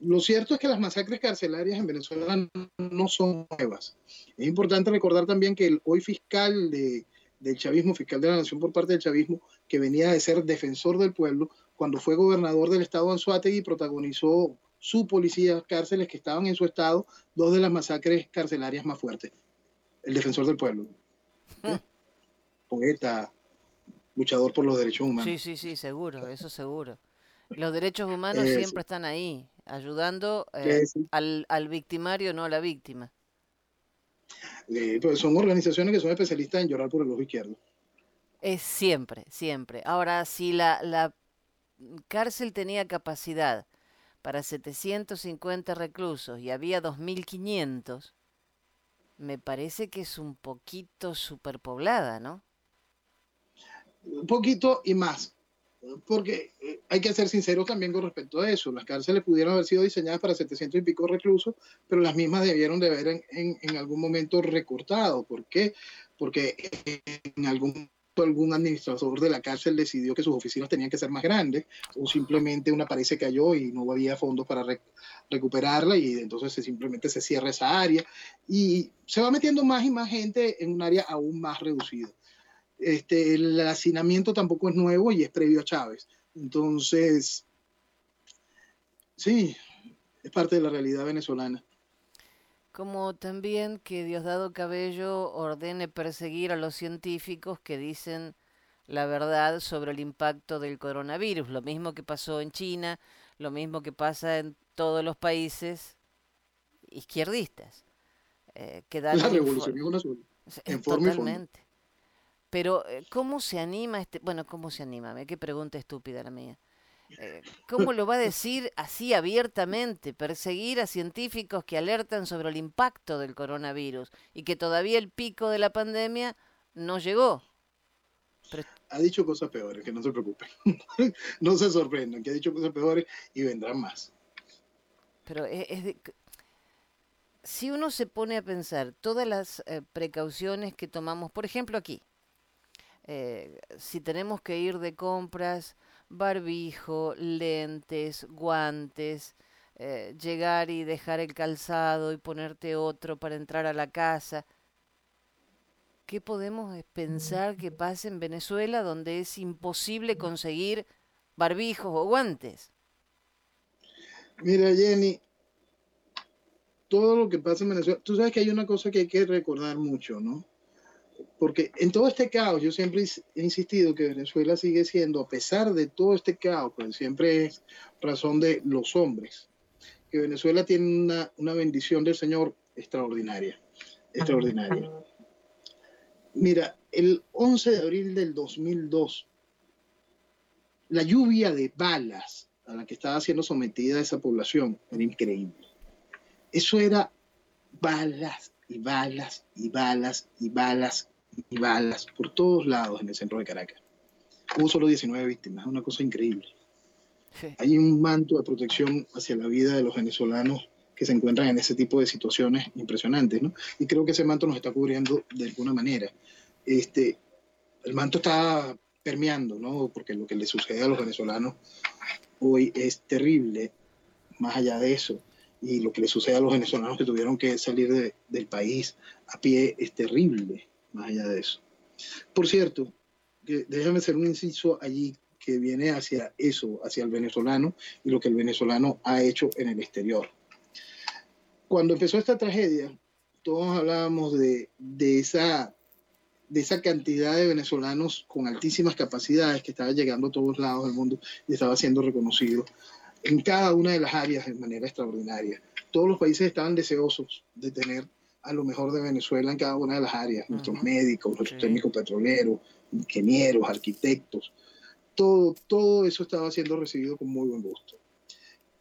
Lo cierto es que las masacres carcelarias en Venezuela no son nuevas. Es importante recordar también que el hoy fiscal de, del chavismo, fiscal de la nación por parte del chavismo, que venía de ser defensor del pueblo, cuando fue gobernador del estado de Anzuategui, protagonizó su policía, cárceles que estaban en su estado, dos de las masacres carcelarias más fuertes. El defensor del pueblo. Poeta, luchador por los derechos humanos. Sí, sí, sí, seguro, eso seguro. Los derechos humanos siempre están ahí, ayudando eh, al, al, victimario, no a la víctima. Eh, pues son organizaciones que son especialistas en llorar por el ojo izquierdo. Es siempre, siempre. Ahora, si la, la cárcel tenía capacidad para 750 reclusos y había 2.500, me parece que es un poquito superpoblada, ¿no? Un poquito y más, porque eh, hay que ser sinceros también con respecto a eso. Las cárceles pudieron haber sido diseñadas para 700 y pico reclusos, pero las mismas debieron de haber en, algún momento recortado. ¿Por qué? Porque en algún algún administrador de la cárcel decidió que sus oficinas tenían que ser más grandes o simplemente una pared se cayó y no había fondos para recuperarla y entonces se, simplemente se cierra esa área y se va metiendo más y más gente en un área aún más reducida. Este, el hacinamiento tampoco es nuevo y es previo a Chávez. Entonces, sí, es parte de la realidad venezolana como también que Diosdado Cabello ordene perseguir a los científicos que dicen la verdad sobre el impacto del coronavirus, lo mismo que pasó en China, lo mismo que pasa en todos los países izquierdistas. Eh, que la revolución en forma Totalmente. Pero, eh, ¿cómo se anima este...? Bueno, ¿cómo se anima? Qué pregunta estúpida la mía. Eh, ¿Cómo lo va a decir así abiertamente? Perseguir a científicos que alertan sobre el impacto del coronavirus y que todavía el pico de la pandemia no llegó. Ha dicho cosas peores, que no se preocupen. no se sorprendan, que ha dicho cosas peores y vendrán más. Pero es, si uno se pone a pensar todas las eh, precauciones que tomamos, por ejemplo aquí, eh, si tenemos que ir de compras, barbijo, lentes, guantes, eh, llegar y dejar el calzado y ponerte otro para entrar a la casa. ¿Qué podemos pensar que pase en Venezuela donde es imposible conseguir barbijos o guantes? Mira, Jenny, todo lo que pasa en Venezuela, tú sabes que hay una cosa que hay que recordar mucho, ¿no? Porque en todo este caos, yo siempre he insistido que Venezuela sigue siendo, a pesar de todo este caos, pues siempre es razón de los hombres, que Venezuela tiene una, bendición del Señor extraordinaria, extraordinaria. Mira, el 11 de abril del 2002, la lluvia de balas a la que estaba siendo sometida esa población era increíble. Eso era balas y balas y balas y balas y balas por todos lados en el centro de Caracas. Hubo solo 19 víctimas, una cosa increíble. Hay un manto de protección hacia la vida de los venezolanos que se encuentran en ese tipo de situaciones impresionantes, ¿no? Y creo que ese manto nos está cubriendo de alguna manera. Este, el manto está permeando, ¿no? Porque lo que le sucede a los venezolanos hoy es terrible. más allá de eso. Y lo que le sucede a los venezolanos que tuvieron que salir del país a pie es terrible, más allá de eso. Por cierto, déjame hacer un inciso allí que viene hacia eso, hacia el venezolano y lo que el venezolano ha hecho en el exterior. Cuando empezó esta tragedia, todos hablábamos de, de, esa, de esa cantidad de venezolanos con altísimas capacidades que estaba llegando a todos lados del mundo y estaba siendo reconocido en cada una de las áreas de manera extraordinaria. Todos los países estaban deseosos de tener a lo mejor de Venezuela en cada una de las áreas, nuestros médicos, nuestros técnicos petroleros, ingenieros, arquitectos, todo, todo eso estaba siendo recibido con muy buen gusto.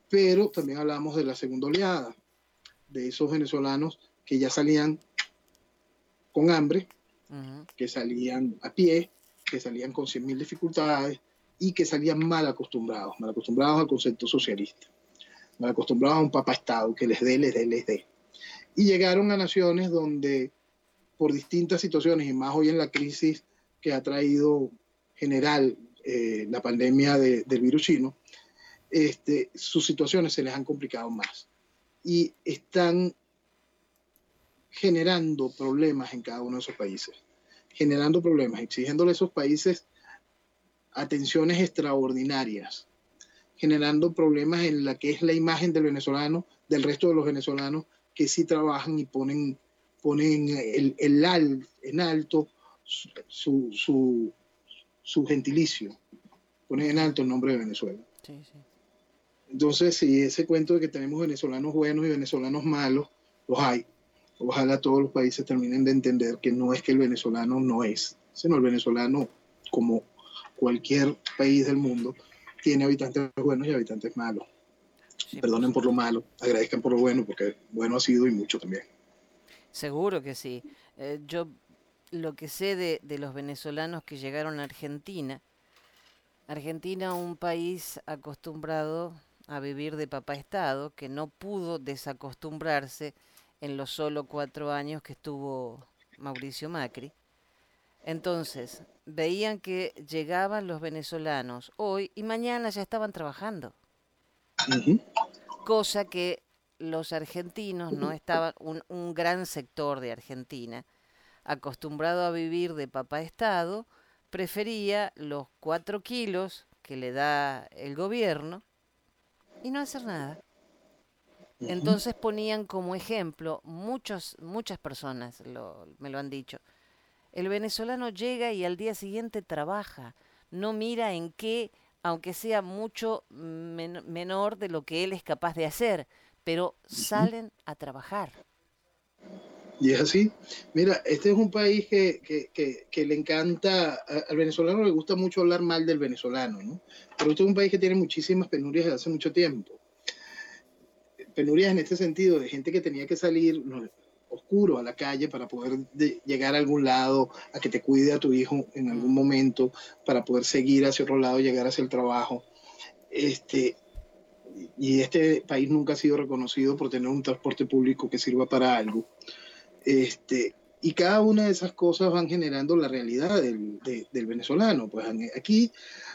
Pero también hablamos de la segunda oleada, de esos venezolanos que ya salían con hambre, que salían a pie, que salían con 100.000 dificultades y que salían mal acostumbrados, mal acostumbrados al concepto socialista, mal acostumbrados a un papá Estado que les dé, les dé, les dé. Y llegaron a naciones donde por distintas situaciones, y más hoy en la crisis que ha traído general eh, la pandemia del virus chino, este, sus situaciones se les han complicado más. Y están generando problemas en cada uno de esos países, generando problemas, exigiéndole a esos países atenciones extraordinarias, generando problemas en la que es la imagen del venezolano, del resto de los venezolanos que sí trabajan y ponen, ponen el, el en alto su, su, su, gentilicio, ponen en alto el nombre de Venezuela. Entonces, si ese cuento de que tenemos venezolanos buenos y venezolanos malos, los hay. Ojalá todos los países terminen de entender que no es que el venezolano no es, sino el venezolano, como cualquier país del mundo, tiene habitantes buenos y habitantes malos. Perdonen por lo malo, agradezcan por lo bueno, porque bueno ha sido y mucho también. Seguro que sí. Eh, yo lo que sé de, de los venezolanos que llegaron a Argentina, Argentina un país acostumbrado a vivir de papá Estado, que no pudo desacostumbrarse en los solo cuatro años que estuvo Mauricio Macri. Entonces, veían que llegaban los venezolanos hoy y mañana ya estaban trabajando. Cosa que los argentinos no estaban, un, un gran sector de Argentina, acostumbrado a vivir de papá Estado, prefería los cuatro kilos que le da el gobierno y no hacer nada. Entonces ponían como ejemplo, muchos, muchas personas me lo han dicho, el venezolano llega y al día siguiente trabaja, no mira en qué, aunque sea mucho menor de lo que él es capaz de hacer, pero salen a trabajar. Y es así. Mira, este es un país que, que, que, le encanta, al venezolano le gusta mucho hablar mal del venezolano, ¿no? Pero este es un país que tiene muchísimas penurias desde hace mucho tiempo. Penurias en este sentido, de gente que tenía que salir oscuro a la calle para poder llegar a algún lado, a que te cuide a tu hijo en algún momento, para poder seguir hacia otro lado, llegar hacia el trabajo. Este, y este país nunca ha sido reconocido por tener un transporte público que sirva para algo. Este, y cada una de esas cosas van generando la realidad del, venezolano. Pues aquí,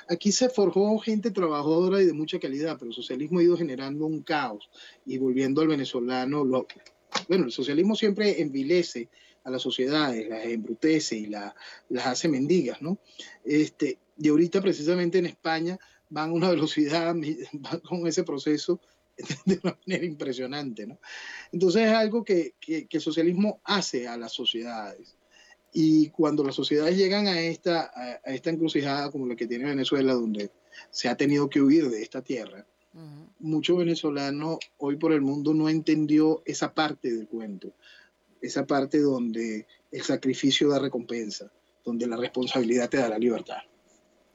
aquí se forjó gente trabajadora y de mucha calidad, pero el socialismo ha ido generando un caos y volviendo al venezolano. Lo, bueno, el socialismo siempre envilece a las sociedades, las embrutece y las hace mendigas, ¿no? Este, y ahorita precisamente en España van a una velocidad, van con ese proceso de una manera impresionante. ¿no? Entonces es algo que, que, el socialismo hace a las sociedades. Y cuando las sociedades llegan a esta, a, esta encrucijada como la que tiene Venezuela, donde se ha tenido que huir de esta tierra, mucho venezolano hoy por el mundo no entendió esa parte del cuento, esa parte donde el sacrificio da recompensa, donde la responsabilidad te da la libertad.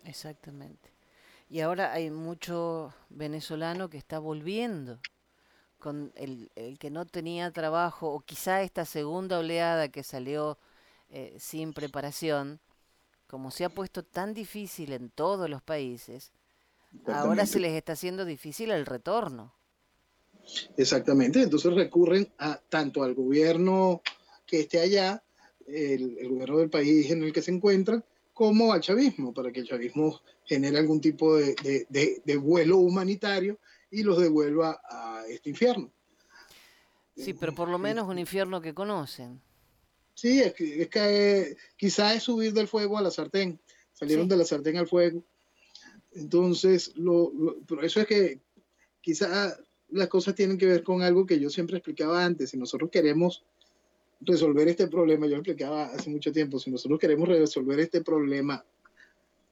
Exactamente. Y ahora hay mucho venezolano que está volviendo con el, que no tenía trabajo o quizá esta segunda oleada que salió eh, sin preparación, como se ha puesto tan difícil en todos los países, ahora se les está haciendo difícil el retorno. Exactamente, entonces recurren a tanto al gobierno que esté allá, el, el gobierno del país en el que se encuentran, como al chavismo, para que el chavismo genere algún tipo de, vuelo humanitario y los devuelva a este infierno. Sí, pero por lo menos un infierno que conocen. Sí, es que, es que quizás es subir del fuego a la sartén. Salieron de la sartén al fuego. Entonces, lo, por eso es que quizás las cosas tienen que ver con algo que yo siempre explicaba antes. Si nosotros queremos resolver este problema, yo lo explicaba hace mucho tiempo, si nosotros queremos resolver este problema,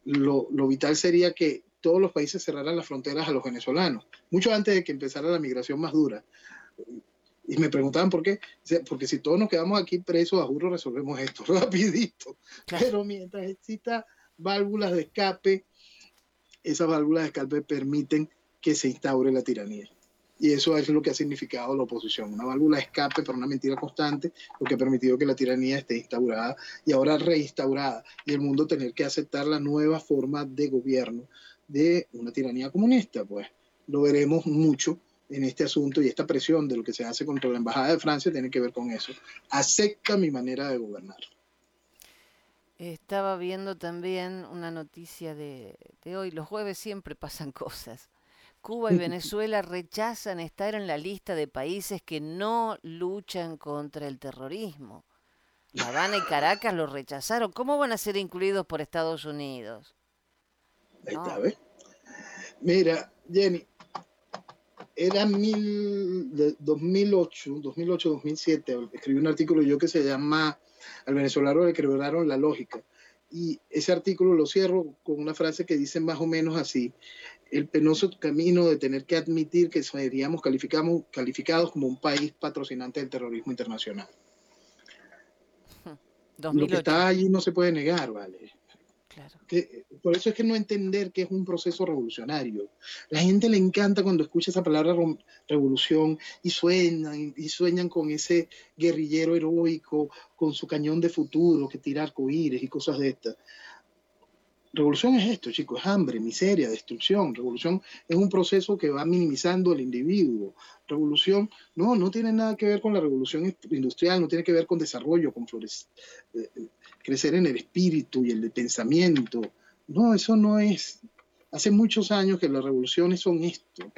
lo, lo, vital sería que todos los países cerraran las fronteras a los venezolanos, mucho antes de que empezara la migración más dura. Y me preguntaban por qué. Porque si todos nos quedamos aquí presos, a juro resolvemos esto rapidito. Pero mientras exista válvulas de escape, esas válvulas de escape permiten que se instaure la tiranía. Y eso es lo que ha significado la oposición, una válvula de escape para una mentira constante, lo que ha permitido que la tiranía esté instaurada y ahora reinstaurada, y el mundo tener que aceptar la nueva forma de gobierno de una tiranía comunista. Pues lo veremos mucho en este asunto y esta presión de lo que se hace contra la Embajada de Francia tiene que ver con eso. Acepta mi manera de gobernar. Estaba viendo también una noticia de, de hoy. Los jueves siempre pasan cosas. Cuba y Venezuela rechazan estar en la lista de países que no luchan contra el terrorismo. La Habana y Caracas lo rechazaron. ¿Cómo van a ser incluidos por Estados Unidos? Ahí está, ¿ves? Mira, Jenny, era mil, 2008, 2008, 2007, escribí un artículo yo que se llama Al venezolano le quebraron la lógica. Y ese artículo lo cierro con una frase que dice más o menos así, el penoso camino de tener que admitir que seríamos calificados como un país patrocinante del terrorismo internacional. Lo que está allí no se puede negar, ¿vale? Que, por eso es que no entender que es un proceso revolucionario. La gente le encanta cuando escucha esa palabra revolución y sueñan, y sueñan con ese guerrillero heroico, con su cañón de futuro que tira arcoíris y cosas de estas. Revolución es esto, chicos, es hambre, miseria, destrucción. Revolución es un proceso que va minimizando al individuo. Revolución, no, no tiene nada que ver con la revolución industrial, no tiene que ver con desarrollo, con flores, eh, eh, crecer en el espíritu y el de pensamiento. No, eso no es. Hace muchos años que las revoluciones son esto,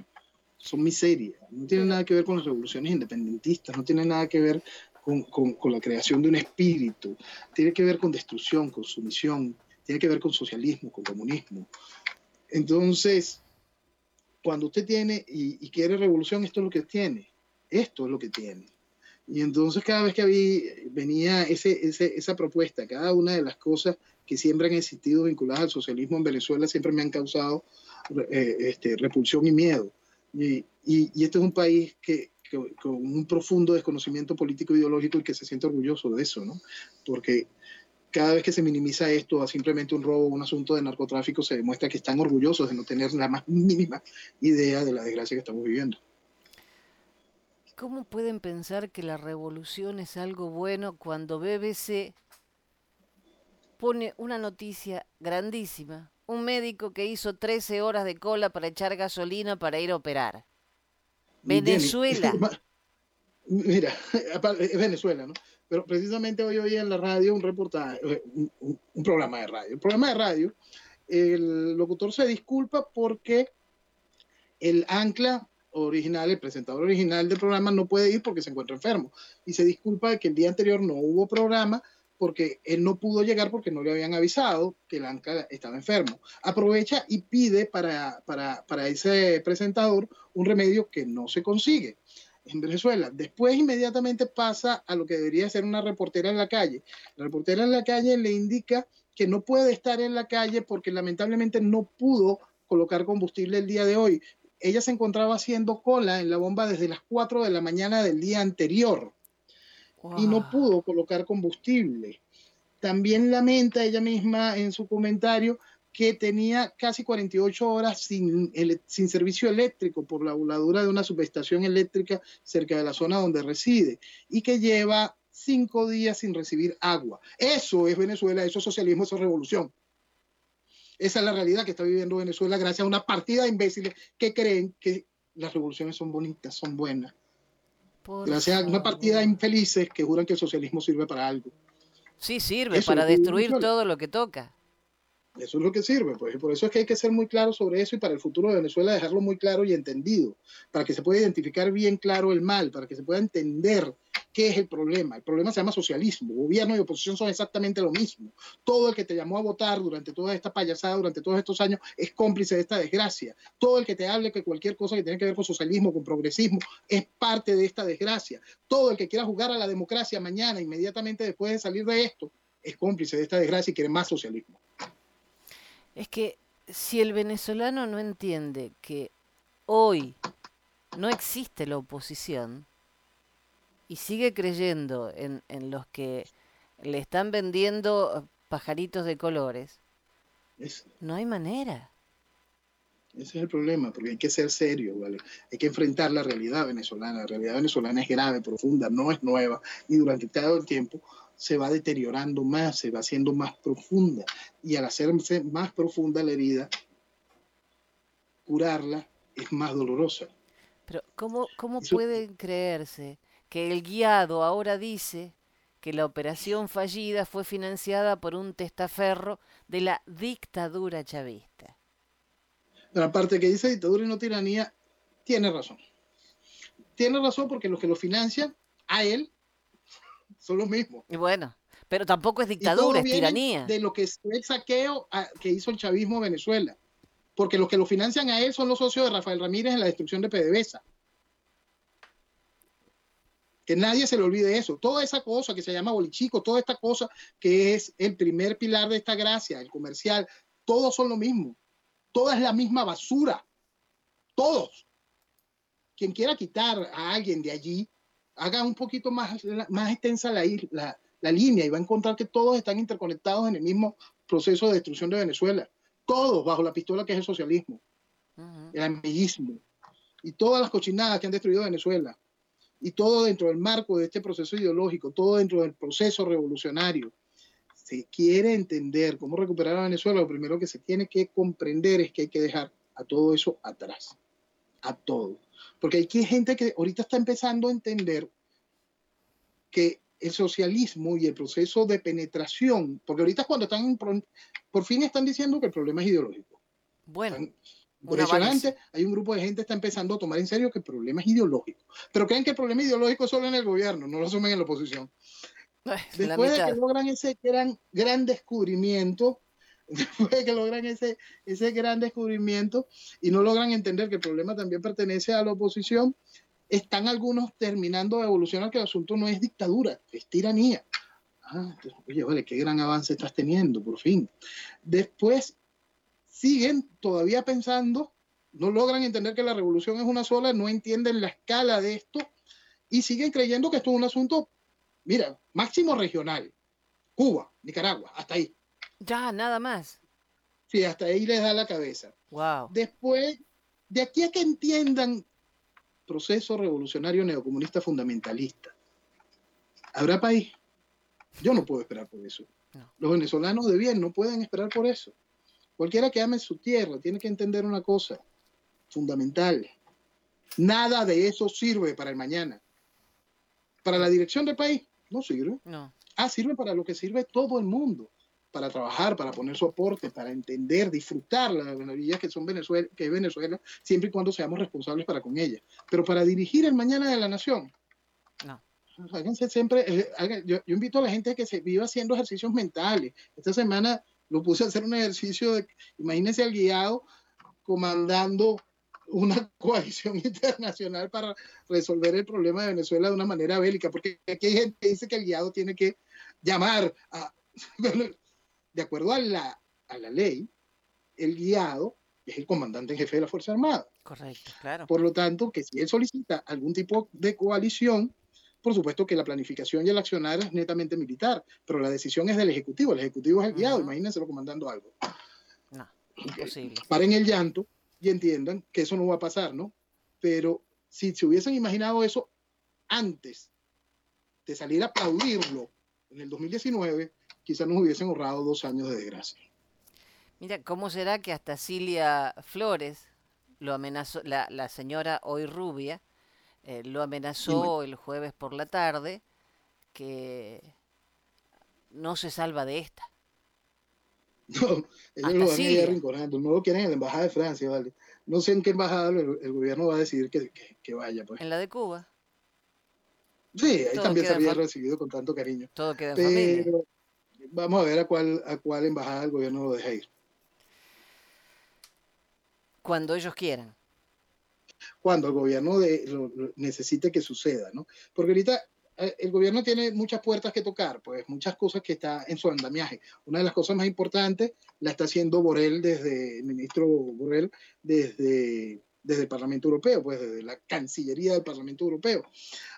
son miseria. No tiene nada que ver con las revoluciones independentistas, no tiene nada que ver con, con, la creación de un espíritu, tiene que ver con destrucción, con sumisión tiene que ver con socialismo, con comunismo. Entonces, cuando usted tiene y, quiere revolución, esto es lo que tiene. Esto es lo que tiene. Y entonces cada vez que vi, venía ese, esa propuesta, cada una de las cosas que siempre han existido vinculadas al socialismo en Venezuela siempre me han causado eh, este, repulsión y miedo. Y, y, este es un país que, que, con un profundo desconocimiento político ideológico y que se siente orgulloso de eso, ¿no? Porque cada vez que se minimiza esto a simplemente un robo, un asunto de narcotráfico, se demuestra que están orgullosos de no tener la más mínima idea de la desgracia que estamos viviendo. ¿Cómo pueden pensar que la revolución es algo bueno cuando BBC pone una noticia grandísima? Un médico que hizo 13 horas de cola para echar gasolina para ir a operar. Venezuela. Mira, es Venezuela, ¿no? Pero precisamente hoy oí en la radio un reportaje, eh, un, programa de radio. El programa de radio, el locutor se disculpa porque el ancla original, el presentador original del programa no puede ir porque se encuentra enfermo. Y se disculpa de que el día anterior no hubo programa porque él no pudo llegar porque no le habían avisado que el ancla estaba enfermo. Aprovecha y pide para, para, para ese presentador un remedio que no se consigue en Venezuela. Después inmediatamente pasa a lo que debería ser una reportera en la calle. La reportera en la calle le indica que no puede estar en la calle porque lamentablemente no pudo colocar combustible el día de hoy. Ella se encontraba haciendo cola en la bomba desde las 4 de la mañana del día anterior y no pudo colocar combustible. También lamenta ella misma en su comentario que tenía casi 48 horas sin, sin servicio eléctrico por la voladura de una subestación eléctrica cerca de la zona donde reside y que lleva cinco días sin recibir agua. Eso es Venezuela, eso es socialismo, eso es revolución. Esa es la realidad que está viviendo Venezuela gracias a una partida de imbéciles que creen que las revoluciones son bonitas, son buenas. gracias a una partida de infelices que juran que el socialismo sirve para algo. Sí, sirve para destruir todo lo que toca. Eso es lo que sirve, pues. por eso es que hay que ser muy claro sobre eso y para el futuro de Venezuela dejarlo muy claro y entendido, para que se pueda identificar bien claro el mal, para que se pueda entender qué es el problema. El problema se llama socialismo. Gobierno y oposición son exactamente lo mismo. Todo el que te llamó a votar durante toda esta payasada, durante todos estos años, es cómplice de esta desgracia. Todo el que te hable que cualquier cosa que tiene que ver con socialismo, con progresismo, es parte de esta desgracia. Todo el que quiera jugar a la democracia mañana, inmediatamente después de salir de esto, es cómplice de esta desgracia y quiere más socialismo. Es que si el venezolano no entiende que hoy no existe la oposición y sigue creyendo en, en los que le están vendiendo pajaritos de colores, no hay manera. Ese es el problema, porque hay que ser serio, ¿vale? Hay que enfrentar la realidad venezolana. La realidad venezolana es grave, profunda, no es nueva. Y durante todo el tiempo se va deteriorando más, se va haciendo más profunda. Y al hacerse más profunda la herida, curarla es más dolorosa. Pero ¿cómo, cómo pueden creerse que el guiado ahora dice que la operación fallida fue financiada por un testaferro de la dictadura chavista? La parte que dice dictadura y no tiranía, tiene razón. Tiene razón porque los que lo financian a él son los mismos. Y bueno, pero tampoco es dictadura, es tiranía. De lo que es el saqueo que hizo el chavismo en Venezuela. Porque los que lo financian a él son los socios de Rafael Ramírez en la destrucción de PDVSA. Que nadie se le olvide eso. Toda esa cosa que se llama bolichico, toda esta cosa que es el primer pilar de esta gracia, el comercial, todos son lo mismo. Toda es la misma basura. Todos. Quien quiera quitar a alguien de allí haga un poquito más, más extensa la, la, línea y va a encontrar que todos están interconectados en el mismo proceso de destrucción de Venezuela. Todos bajo la pistola que es el socialismo, el amiguismo y todas las cochinadas que han destruido Venezuela. Y todo dentro del marco de este proceso ideológico, todo dentro del proceso revolucionario. Se quiere entender cómo recuperar a Venezuela, lo primero que se tiene que comprender es que hay que dejar a todo eso atrás. A todo porque hay gente que ahorita está empezando a entender que el socialismo y el proceso de penetración, porque ahorita cuando están, por fin están diciendo que el problema es ideológico. Bueno. Impresionante, hay un grupo de gente que está empezando a tomar en serio que el problema es ideológico. Pero creen que el problema ideológico es solo en el gobierno, no lo asumen en la oposición. Después de que logran ese gran, gran descubrimiento, después que logran ese, ese gran descubrimiento y no logran entender que el problema también pertenece a la oposición, están algunos terminando de evolucionar que el asunto no es dictadura, es tiranía. Ah, oye, vale, qué gran avance estás teniendo, por fin. Después siguen todavía pensando, no logran entender que la revolución es una sola, no entienden la escala de esto y siguen creyendo que esto es un asunto, mira, máximo regional. Cuba, Nicaragua, hasta ahí. Ya, nada más. Sí, hasta ahí les da la cabeza. Wow. Después, de aquí a que entiendan proceso revolucionario neocomunista fundamentalista, ¿habrá país? Yo no puedo esperar por eso. Los venezolanos de bien no pueden esperar por eso. Cualquiera que ame su tierra tiene que entender una cosa fundamental. Nada de eso sirve para el mañana. Para la dirección del país, no sirve. No. Ah, sirve para lo que sirve todo el mundo para trabajar, para poner su aporte, para entender, disfrutar las maravillas que son Venezuela, que es Venezuela, siempre y cuando seamos responsables para con ella. Pero para dirigir el mañana de la nación, no. Háganse siempre, eh, yo, invito a la gente a que se viva haciendo ejercicios mentales. Esta semana lo puse a hacer un ejercicio de, imagínense al guiado comandando una coalición internacional para resolver el problema de Venezuela de una manera bélica, porque aquí hay gente que dice que el guiado tiene que llamar a, de acuerdo a la, a la ley, el guiado es el comandante en jefe de la Fuerza Armada. Correcto, claro. Por lo tanto, que si él solicita algún tipo de coalición, por supuesto que la planificación y el accionar es netamente militar, pero la decisión es del Ejecutivo. El Ejecutivo es el guiado, imagínense lo comandando algo. No, imposible. Paren el llanto y entiendan que eso no va a pasar, ¿no? Pero si se hubiesen imaginado eso antes de salir a aplaudirlo en el 2019, quizás nos hubiesen ahorrado dos años de desgracia. Mira, ¿cómo será que hasta Cilia Flores lo amenazó, la, señora hoy rubia, eh, lo amenazó el jueves por la tarde, que no se salva de esta? No, ellos lo van a ir arrinconando. No lo quieren en la embajada de Francia, ¿vale? No sé en qué embajada el, gobierno va a decidir que, que, vaya, pues. En la de Cuba. Sí, ahí también se había recibido con tanto cariño. Todo queda en Pero vamos a ver a cuál, a cuál embajada el gobierno lo deja ir. Cuando ellos quieran. Cuando el gobierno de, necesite que suceda, ¿no? Porque ahorita eh, el gobierno tiene muchas puertas que tocar, pues muchas cosas que está en su andamiaje. Una de las cosas más importantes la está haciendo Borrell desde, el ministro Borrell, desde, desde el Parlamento Europeo, pues desde la Cancillería del Parlamento Europeo,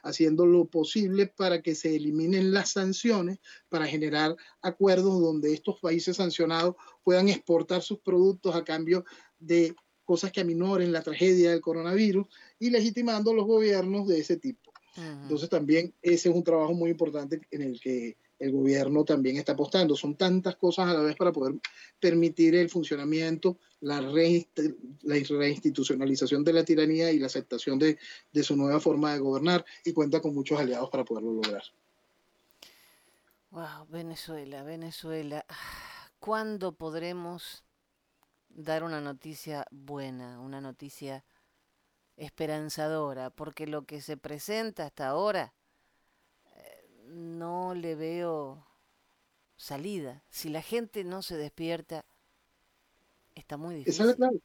haciendo lo posible para que se eliminen las sanciones, para generar acuerdos donde estos países sancionados puedan exportar sus productos a cambio de cosas que aminoren la tragedia del coronavirus y legitimando los gobiernos de ese tipo. Entonces también ese es un trabajo muy importante en el que el gobierno también está apostando. Son tantas cosas a la vez para poder permitir el funcionamiento, la, reinstitucionalización de la tiranía y la aceptación de, de, su nueva forma de gobernar y cuenta con muchos aliados para poderlo lograr. Wow, Venezuela, Venezuela. ¿Cuándo podremos dar una noticia buena, una noticia esperanzadora, porque lo que se presenta hasta ahora eh, no le veo salida. Si la gente no se despierta, está muy difícil. Esa es la clave.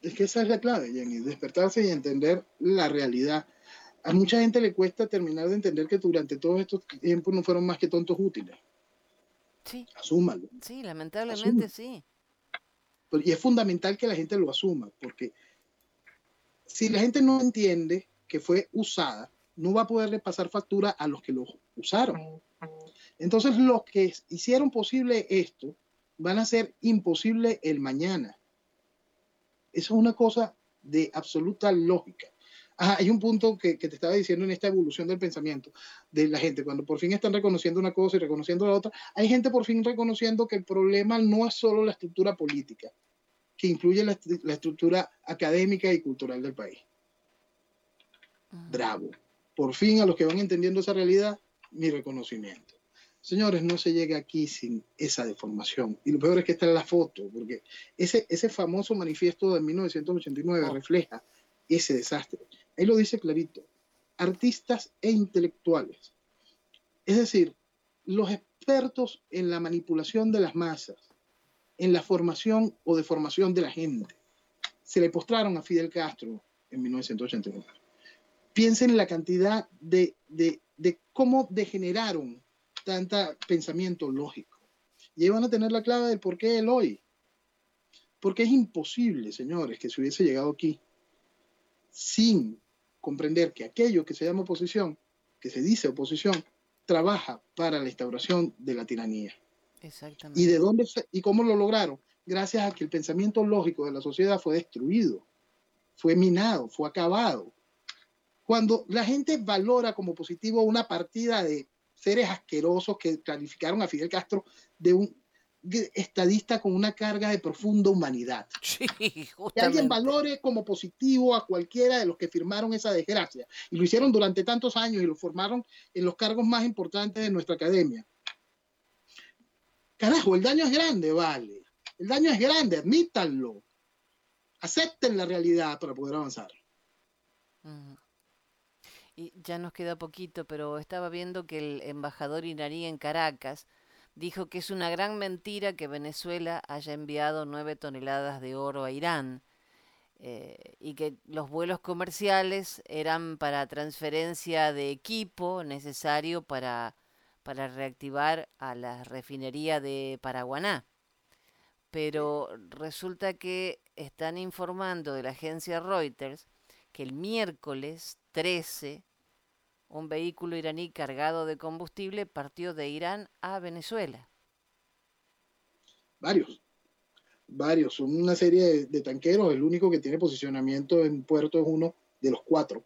Es que esa es la clave, Jenny, despertarse y entender la realidad. A mucha gente le cuesta terminar de entender que durante todos estos tiempos no fueron más que tontos útiles. Sí. Asúmalo. Sí, lamentablemente sí. Y es fundamental que la gente lo asuma, porque si la gente no entiende que fue usada, no va a poder pasar factura a los que lo usaron. Entonces, los que hicieron posible esto van a ser imposible el mañana. Eso es una cosa de absoluta lógica. Hay un punto que, que, te estaba diciendo en esta evolución del pensamiento de la gente, cuando por fin están reconociendo una cosa y reconociendo la otra, hay gente por fin reconociendo que el problema no es solo la estructura política, que incluye la, estructura académica y cultural del país. Bravo. Por fin a los que van entendiendo esa realidad, mi reconocimiento. Señores, no se llega aquí sin esa deformación. Y lo peor es que está en la foto, porque ese, ese famoso manifiesto de 1989 refleja ese desastre. Ahí lo dice clarito. Artistas e intelectuales. Es decir, los expertos en la manipulación de las masas, en la formación o deformación de la gente. Se le postraron a Fidel Castro en 1989. Piensen en la cantidad de, cómo degeneraron tanta pensamiento lógico. Y ahí van a tener la clave del por qué él hoy. Porque es imposible, señores, que se hubiese llegado aquí sin comprender que aquello que se llama oposición, que se dice oposición, trabaja para la instauración de la tiranía. Exactamente. ¿Y de dónde y cómo lo lograron? Gracias a que el pensamiento lógico de la sociedad fue destruido, fue minado, fue acabado. Cuando la gente valora como positivo una partida de seres asquerosos que calificaron a Fidel Castro de un estadista con una carga de profunda humanidad. Sí, que alguien valore como positivo a cualquiera de los que firmaron esa desgracia y lo hicieron durante tantos años y lo formaron en los cargos más importantes de nuestra academia. Carajo, el daño es grande, vale. El daño es grande, admítanlo. Acepten la realidad para poder avanzar. Y ya nos queda poquito, pero estaba viendo que el embajador iraní en Caracas dijo que es una gran mentira que Venezuela haya enviado nueve toneladas de oro a Irán eh, y que los vuelos comerciales eran para transferencia de equipo necesario para para reactivar a la refinería de Paraguaná. Pero resulta que están informando de la agencia Reuters que el miércoles 13 un vehículo iraní cargado de combustible partió de Irán a Venezuela. Varios, varios, son una serie de, tanqueros, el único que tiene posicionamiento en puerto es uno de los cuatro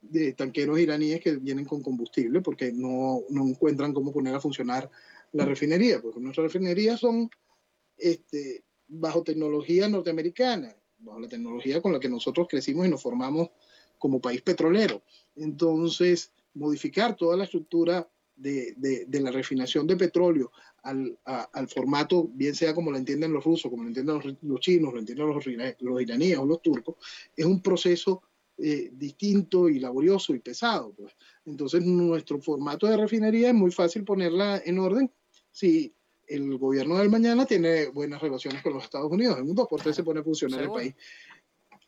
de tanqueros iraníes que vienen con combustible porque no, no encuentran cómo poner a funcionar la refinería, porque nuestras refinerías son este, bajo tecnología norteamericana, bajo la tecnología con la que nosotros crecimos y nos formamos como país petrolero. Entonces, modificar toda la estructura de, la refinación de petróleo al, al, formato, bien sea como lo entienden los rusos, como lo entienden los, chinos, lo entienden los, los, iraníes o los turcos, es un proceso eh, distinto y laborioso y pesado. Pues. Entonces, nuestro formato de refinería es muy fácil ponerla en orden si el gobierno del mañana tiene buenas relaciones con los Estados Unidos. En un 2 por 3 se pone a funcionar el país.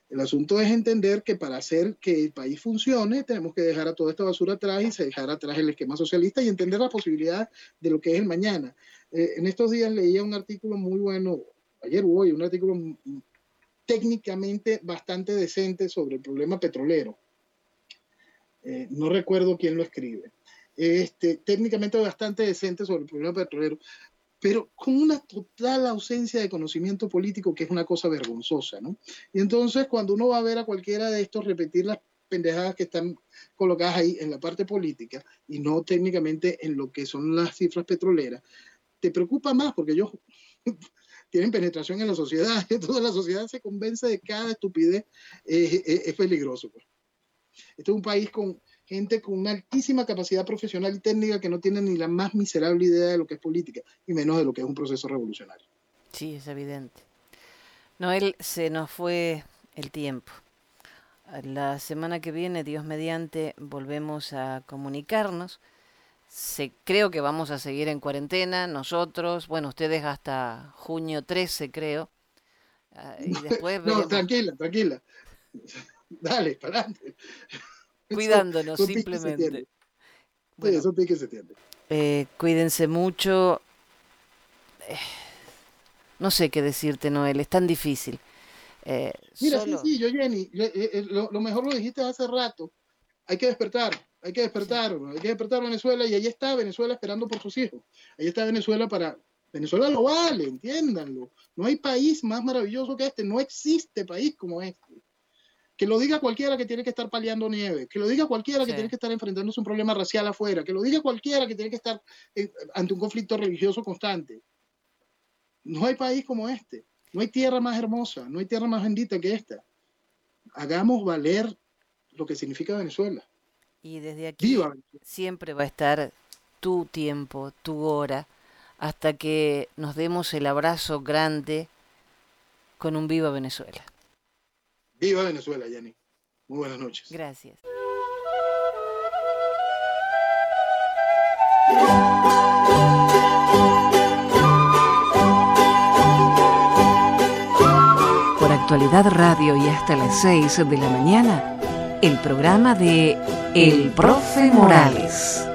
El asunto es entender que para hacer que el país funcione tenemos que dejar a toda esta basura atrás y dejar atrás el esquema socialista y entender la posibilidad de lo que es el mañana. Eh, en estos días leía un artículo muy bueno, ayer o hoy, un artículo técnicamente bastante decente sobre el problema petrolero. Eh, no recuerdo quién lo escribe. Este, técnicamente bastante decente sobre el problema petrolero, pero con una total ausencia de conocimiento político que es una cosa vergonzosa, ¿no? Y entonces cuando uno va a ver a cualquiera de estos repetir las pendejadas que están colocadas ahí en la parte política y no técnicamente en lo que son las cifras petroleras, te preocupa más porque ellos tienen penetración en la sociedad, entonces la sociedad se convence de cada estupidez, es peligroso. Pues. Este es un país con gente con una altísima capacidad profesional y técnica que no tiene ni la más miserable idea de lo que es política y menos de lo que es un proceso revolucionario. Sí, es evidente. Noel, se nos fue el tiempo. La semana que viene, Dios mediante, volvemos a comunicarnos. Se, creo que vamos a seguir en cuarentena, nosotros, bueno, ustedes hasta junio 13, creo. Ah, y después no, tranquila, tranquila. Dale, para adelante cuidándonos simplemente. eso pique se eh, cuídense mucho. Eh, no sé qué decirte, Noel, es tan difícil. Eh, Mira, sí, yo, Jenny, lo, mejor lo dijiste hace rato. Hay que despertar, hay que despertar, hay que despertar Venezuela y ahí está Venezuela esperando por sus hijos. Ahí está Venezuela para... Venezuela lo vale, entiéndanlo. No hay país más maravilloso que este, no existe país como este. Que lo diga cualquiera que tiene que estar paliando nieve, que lo diga cualquiera que tiene que estar enfrentándose a un problema racial afuera, que lo diga cualquiera que tiene que estar eh, ante un conflicto religioso constante. No hay país como este, no hay tierra más hermosa, no hay tierra más bendita que esta. Hagamos valer lo que significa Venezuela. Y desde aquí siempre va a estar tu tiempo, tu hora, hasta que nos demos el abrazo grande con un viva Venezuela. Viva Venezuela, Yanni. Muy buenas noches. Gracias. Por actualidad radio y hasta las 6 de la mañana, el programa de El Profe Morales.